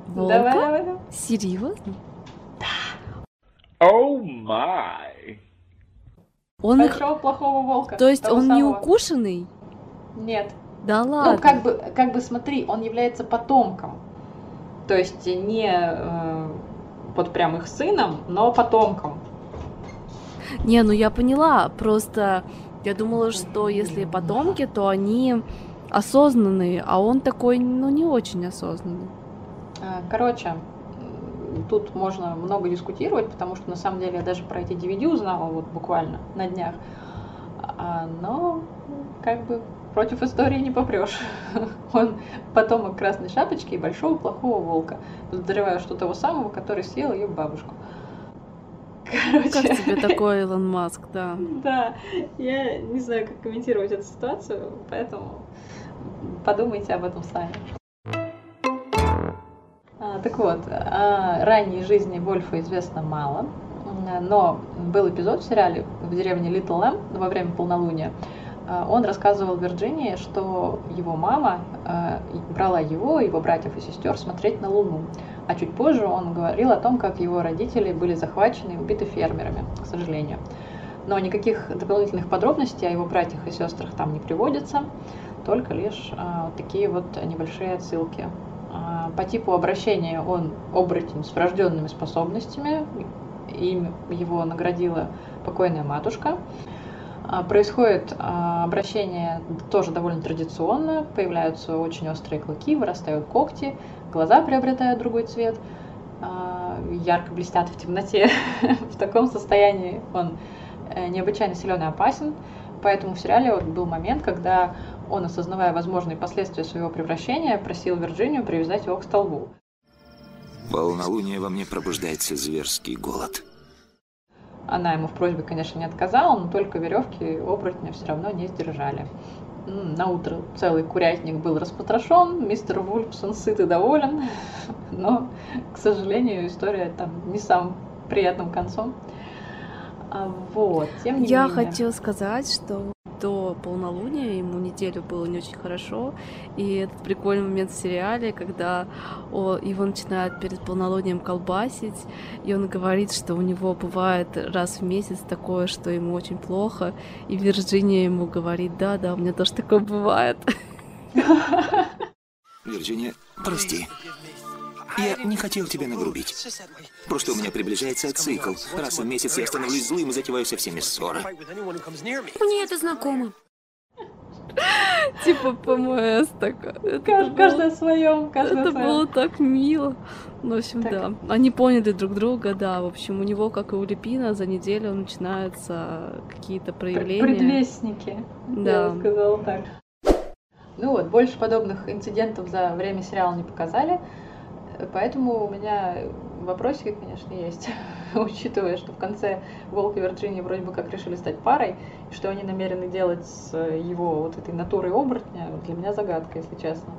[SPEAKER 2] Волка? Давай, давай, давай. Серьезно?
[SPEAKER 3] Да.
[SPEAKER 11] О май.
[SPEAKER 3] Он Большого их... плохого волка.
[SPEAKER 2] То есть он самого. не укушенный?
[SPEAKER 3] Нет.
[SPEAKER 2] Да ладно.
[SPEAKER 3] Ну, как бы, как бы смотри, он является потомком. То есть не э, вот прям их сыном, но потомком.
[SPEAKER 2] Не, ну я поняла, просто я думала, что если потомки, то они осознанные, а он такой, ну, не очень осознанный.
[SPEAKER 3] Э, короче, тут можно много дискутировать, потому что на самом деле я даже про эти DVD узнала вот буквально на днях. А, но как бы против истории не попрешь. Он потомок Красной Шапочки и Большого Плохого Волка. Подозреваю, что того самого, который съел ее бабушку.
[SPEAKER 2] Короче. Как тебе такой Илон Маск, да?
[SPEAKER 3] Да, я не знаю, как комментировать эту ситуацию, поэтому подумайте об этом сами. А, так вот, о ранней жизни Вольфа известно мало, но был эпизод в сериале в деревне Литл Лэм во время полнолуния, а, он рассказывал Вирджинии, что его мама а, брала его, его братьев и сестер смотреть на Луну. А чуть позже он говорил о том, как его родители были захвачены и убиты фермерами, к сожалению. Но никаких дополнительных подробностей о его братьях и сестрах там не приводится, только лишь а, такие вот небольшие отсылки. По типу обращения он оборотень с врожденными способностями, им его наградила покойная матушка. А, происходит а, обращение тоже довольно традиционно, появляются очень острые клыки, вырастают когти, глаза приобретают другой цвет, а, ярко блестят в темноте. В таком состоянии он э, необычайно силен и опасен, поэтому в сериале был момент, когда он, осознавая возможные последствия своего превращения, просил Вирджинию привязать его к столбу.
[SPEAKER 10] Полнолуние во мне пробуждается зверский голод.
[SPEAKER 3] Она ему в просьбе, конечно, не отказала, но только веревки оборотня все равно не сдержали. На утро целый курятник был распотрошен, мистер Вульпсон сыт и доволен, но, к сожалению, история там не самым приятным концом. А вот, тем не
[SPEAKER 2] Я
[SPEAKER 3] менее.
[SPEAKER 2] хочу сказать, что до полнолуния, ему неделю было не очень хорошо, и этот прикольный момент в сериале, когда о, его начинают перед полнолунием колбасить, и он говорит, что у него бывает раз в месяц такое, что ему очень плохо, и Вирджиния ему говорит, да-да, у меня тоже такое бывает.
[SPEAKER 10] Вирджиния, прости. Я не хотел тебя нагрубить. Просто у меня приближается цикл. Раз в месяц я становлюсь злым и затеваю со всеми ссоры.
[SPEAKER 7] Мне это знакомо.
[SPEAKER 2] Типа ПМС такая.
[SPEAKER 3] Каждый о своем,
[SPEAKER 2] Это было так мило. Ну, в общем, да. Они поняли друг друга, да. В общем, у него, как и у Лепина, за неделю начинаются какие-то проявления.
[SPEAKER 3] Предвестники.
[SPEAKER 2] Да.
[SPEAKER 3] Я сказала так. Ну вот, больше подобных инцидентов за время сериала не показали. Поэтому у меня вопросики, конечно, есть, учитывая, что в конце Волк и Вирджиния вроде бы как решили стать парой, и что они намерены делать с его вот этой натурой оборотня, для меня загадка, если честно.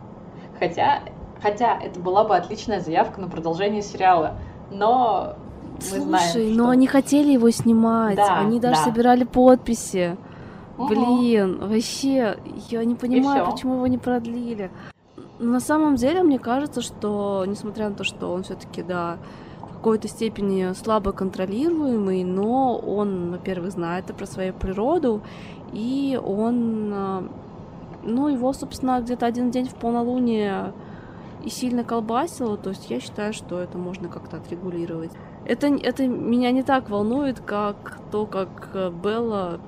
[SPEAKER 3] Хотя, хотя это была бы отличная заявка на продолжение сериала, но мы
[SPEAKER 2] Слушай,
[SPEAKER 3] знаем, что...
[SPEAKER 2] но они хотели его снимать,
[SPEAKER 3] Да,
[SPEAKER 2] они даже
[SPEAKER 3] да.
[SPEAKER 2] собирали подписи.
[SPEAKER 3] Угу.
[SPEAKER 2] Блин, вообще, я не понимаю, почему его не продлили. На самом деле, мне кажется, что, несмотря на то, что он все-таки, да, в какой-то степени слабо контролируемый, но он, во-первых, знает про свою природу, и он, а, ну, его, собственно, где-то один день в полнолуние и сильно колбасило, то есть я считаю, что это можно как-то отрегулировать. Это, это меня не так волнует, как то, как э, Белла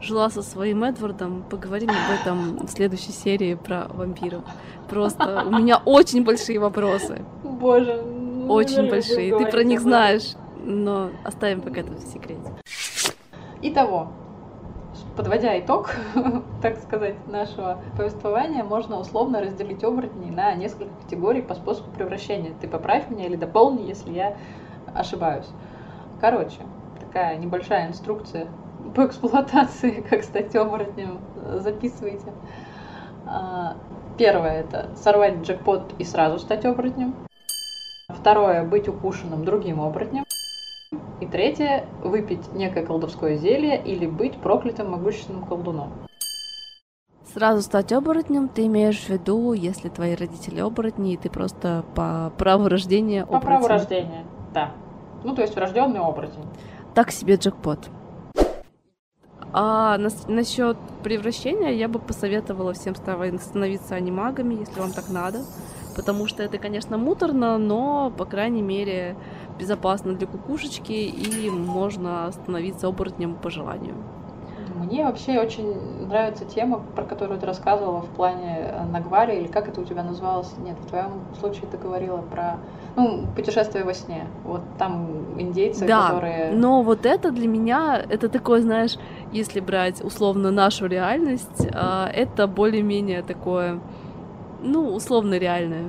[SPEAKER 2] жила со своим Эдвардом. Поговорим об этом в следующей серии про вампиров. Просто у меня очень большие вопросы.
[SPEAKER 3] Боже.
[SPEAKER 2] Очень большие. Ты про них знаешь, но оставим пока это в секрете.
[SPEAKER 3] Итого, подводя итог, так сказать, нашего повествования, можно условно разделить оборотней на несколько категорий по способу превращения. Ты поправь меня или дополни, если я ошибаюсь. Короче, такая небольшая инструкция по эксплуатации, как стать оборотнем. Записывайте. А, Первое – это сорвать джекпот и сразу стать оборотнем. Второе – быть укушенным другим оборотнем. И третье – выпить некое колдовское зелье или быть проклятым могущественным колдуном.
[SPEAKER 2] Сразу стать оборотнем ты имеешь в виду, если твои родители оборотни, и ты просто по праву рождения
[SPEAKER 3] По праву
[SPEAKER 2] оборотень.
[SPEAKER 3] рождения, да. Ну, то есть врожденный оборотень.
[SPEAKER 2] Так себе джекпот. А нас- насчет превращения я бы посоветовала всем становиться анимагами, если вам так надо. Потому что это, конечно, муторно, но, по крайней мере, безопасно для кукушечки и можно становиться оборотнем по желанию.
[SPEAKER 3] Мне вообще очень нравится тема, про которую ты рассказывала в плане э, Нагвари, или как это у тебя называлось? Нет, в твоем случае ты говорила про ну, путешествие во сне. Вот там индейцы,
[SPEAKER 2] да,
[SPEAKER 3] которые...
[SPEAKER 2] но вот это для меня, это такое, знаешь, если брать условно нашу реальность, а, это более-менее такое, ну, условно реальное.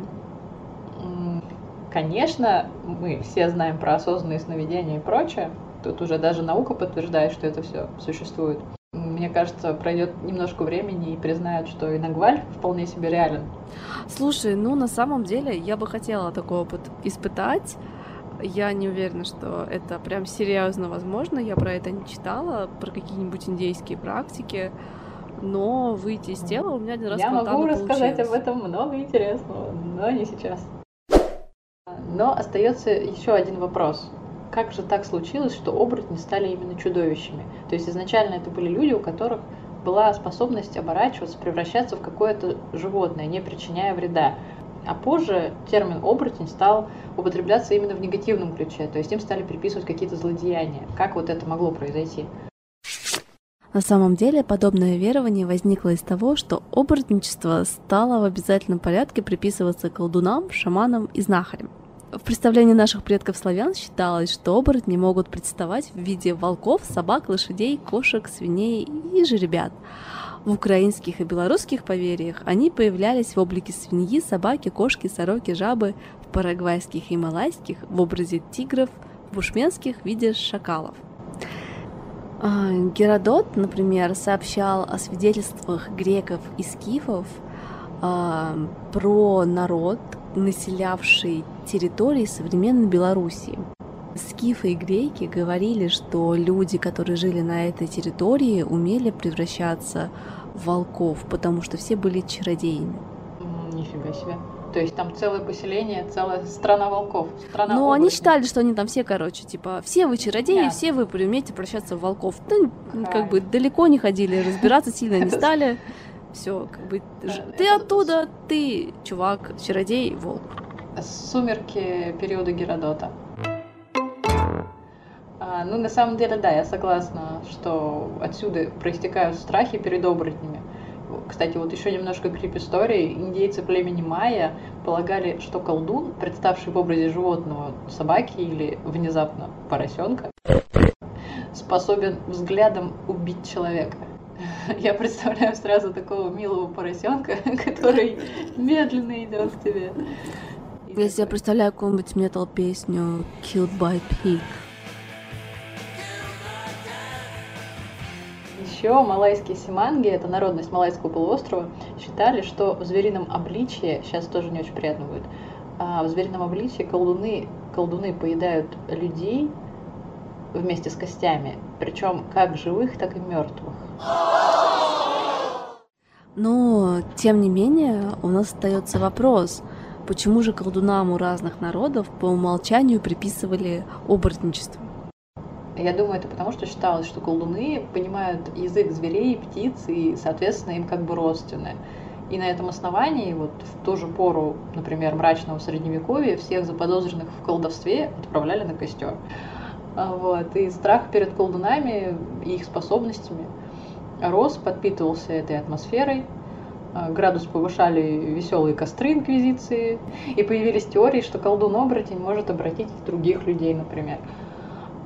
[SPEAKER 3] Конечно, мы все знаем про осознанные сновидения и прочее. Тут уже даже наука подтверждает, что это все существует. Мне кажется, пройдет немножко времени и признают, что и Нагваль вполне себе реален.
[SPEAKER 2] Слушай, ну на самом деле я бы хотела такой опыт испытать. Я не уверена, что это прям серьезно возможно. Я про это не читала, про какие-нибудь индейские практики. Но выйти из тела у меня один раз
[SPEAKER 3] Я могу рассказать
[SPEAKER 2] получилось.
[SPEAKER 3] об этом много интересного, но не сейчас. Но остается еще один вопрос. Как же так случилось, что оборотни стали именно чудовищами? То есть изначально это были люди, у которых была способность оборачиваться, превращаться в какое-то животное, не причиняя вреда. А позже термин оборотень стал употребляться именно в негативном ключе, то есть им стали приписывать какие-то злодеяния. Как вот это могло произойти?
[SPEAKER 2] На самом деле, подобное верование возникло из того, что оборотничество стало в обязательном порядке приписываться колдунам, шаманам и знахарям. В представлении наших предков славян считалось, что оборотни могут представать в виде волков, собак, лошадей, кошек, свиней и жеребят. В украинских и белорусских поверьях они появлялись в облике свиньи, собаки, кошки, сороки, жабы, в парагвайских и малайских в образе тигров, в бушменских в виде шакалов. А, Геродот, например, сообщал о свидетельствах греков и скифов а, про народ, населявший территории современной Белоруссии. Скифы и греки говорили, что люди, которые жили на этой территории, умели превращаться в волков, потому что все были чародеями.
[SPEAKER 3] Нифига себе. То есть там целое поселение, целая страна волков. Страна
[SPEAKER 2] Но они считали, что они там все, короче, типа, все вы чародеи,
[SPEAKER 3] Понятно.
[SPEAKER 2] все вы умеете превращаться в волков. Ну, как бы далеко не ходили, разбираться сильно не стали. Все, как бы, ты оттуда, ты, чувак, чародей, волк.
[SPEAKER 3] Сумерки периода Геродота. А, ну, на самом деле, да, я согласна, что отсюда проистекают страхи перед оборотнями. Кстати, вот еще немножко крип-истории. Индейцы племени майя полагали, что колдун, представший в образе животного, собаки или внезапно поросенка, способен взглядом убить человека. Я представляю сразу такого милого поросенка, который медленно идет к тебе.
[SPEAKER 2] Я себе представляю какую-нибудь метал-песню Killed by Pig.
[SPEAKER 3] Еще малайские симанги, это народность Малайского полуострова, считали, что в зверином обличье, сейчас тоже не очень приятно будет, а, в зверином обличье колдуны, колдуны поедают людей вместе с костями, причем как живых, так и мертвых.
[SPEAKER 2] Но, тем не менее, у нас остается вопрос, почему же колдунам у разных народов по умолчанию приписывали оборотничество?
[SPEAKER 3] Я думаю, это потому, что считалось, что колдуны понимают язык зверей, птиц, и, соответственно, им как бы родственны. И на этом основании, вот в ту же пору, например, мрачного средневековья, всех заподозренных в колдовстве отправляли на костер. А, Вот. И страх перед колдунами и их способностями рос, подпитывался этой атмосферой. А, Градус повышали веселые костры инквизиции. И появились теории, что колдун-оборотень может обратить других людей, например.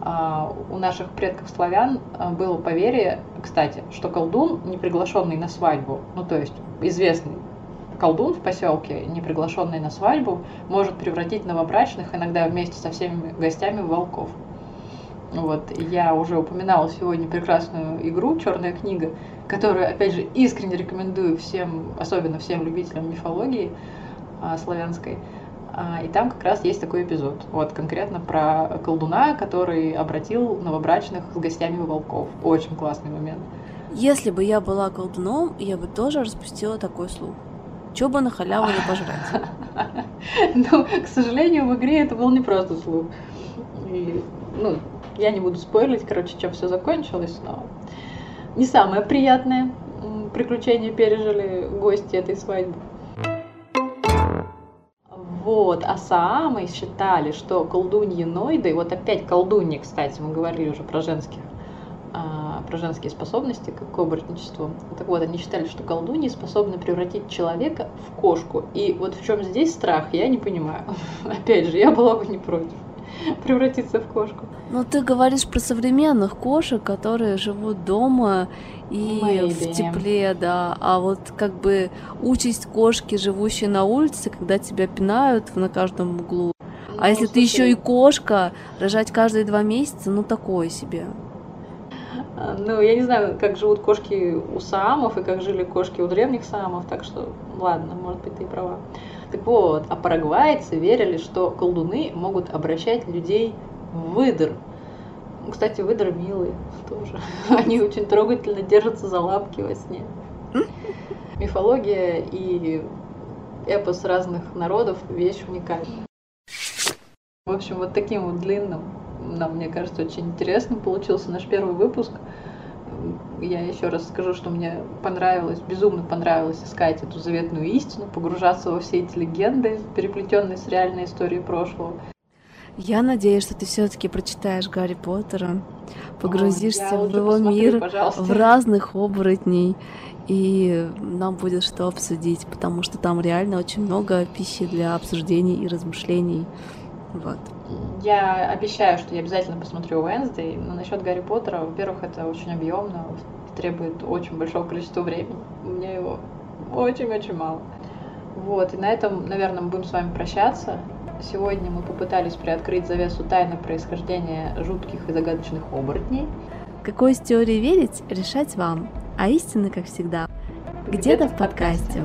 [SPEAKER 3] А, У наших предков славян а, было поверье, кстати, что колдун, не приглашенный на свадьбу, ну то есть известный колдун в поселке, не приглашенный на свадьбу, может превратить новобрачных иногда вместе со всеми гостями в волков. Вот, я уже упоминала сегодня прекрасную игру «Черная книга», которую, опять же, искренне рекомендую всем, особенно всем любителям мифологии а, славянской. А, И там как раз есть такой эпизод, вот конкретно про колдуна, который обратил новобрачных с гостями волков. Очень классный момент.
[SPEAKER 2] Если бы я была колдуном, я бы тоже распустила такой слух. Чё бы на халяву не пожрать?
[SPEAKER 3] Но, к сожалению, в игре это был не просто слух. И, ну, я не буду спойлить, короче, чем все закончилось, но не самое приятное приключение пережили гости этой свадьбы. Вот, а Саамы считали, что колдуньи Нойды, вот опять колдуньи, кстати, мы говорили уже про женских, а, про женские способности к, оборотничеству. Так вот, они считали, что колдуньи способны превратить человека в кошку. И вот в чем здесь страх, я не понимаю. Опять же, я была бы не против превратиться в кошку.
[SPEAKER 2] Но ты говоришь про современных кошек, которые живут дома и
[SPEAKER 3] Maybe.
[SPEAKER 2] в тепле, да. А вот как бы участь кошки, живущей на улице, когда тебя пинают на каждом углу.
[SPEAKER 3] Ну,
[SPEAKER 2] а если
[SPEAKER 3] слушай,
[SPEAKER 2] ты еще и кошка, рожать каждые два месяца, ну такое себе.
[SPEAKER 3] А, Ну, я не знаю, как живут кошки у саамов и как жили кошки у древних саамов, так что, ладно, может быть, ты и права. Так вот, а парагвайцы верили, что колдуны могут обращать людей в выдр. Кстати, выдры милые тоже. Они очень трогательно держатся за лапки во сне. Мифология и эпос разных народов – вещь уникальная. В общем, вот таким вот длинным, нам, мне кажется, очень интересным получился наш первый выпуск. Я еще раз скажу, что мне понравилось, безумно понравилось искать эту заветную истину, погружаться во все эти легенды, переплетенные с реальной историей прошлого.
[SPEAKER 2] Я надеюсь, что ты все-таки прочитаешь Гарри Поттера, погрузишься
[SPEAKER 3] я
[SPEAKER 2] в его
[SPEAKER 3] посмотрю,
[SPEAKER 2] мир,
[SPEAKER 3] пожалуйста.
[SPEAKER 2] в разных оборотней, и нам будет что обсудить, потому что там реально очень много пищи для обсуждений и размышлений. Вот.
[SPEAKER 3] Я обещаю, что я обязательно посмотрю Уэнсдей, но насчет Гарри Поттера, во-первых, это очень объемно, требует очень большого количества времени. У меня его очень-очень мало. Вот, и на этом, наверное, мы будем с вами прощаться. Сегодня мы попытались приоткрыть завесу тайны происхождения жутких и загадочных оборотней.
[SPEAKER 2] Какой из теории верить, решать вам. А истины, как всегда, где-то в подкасте.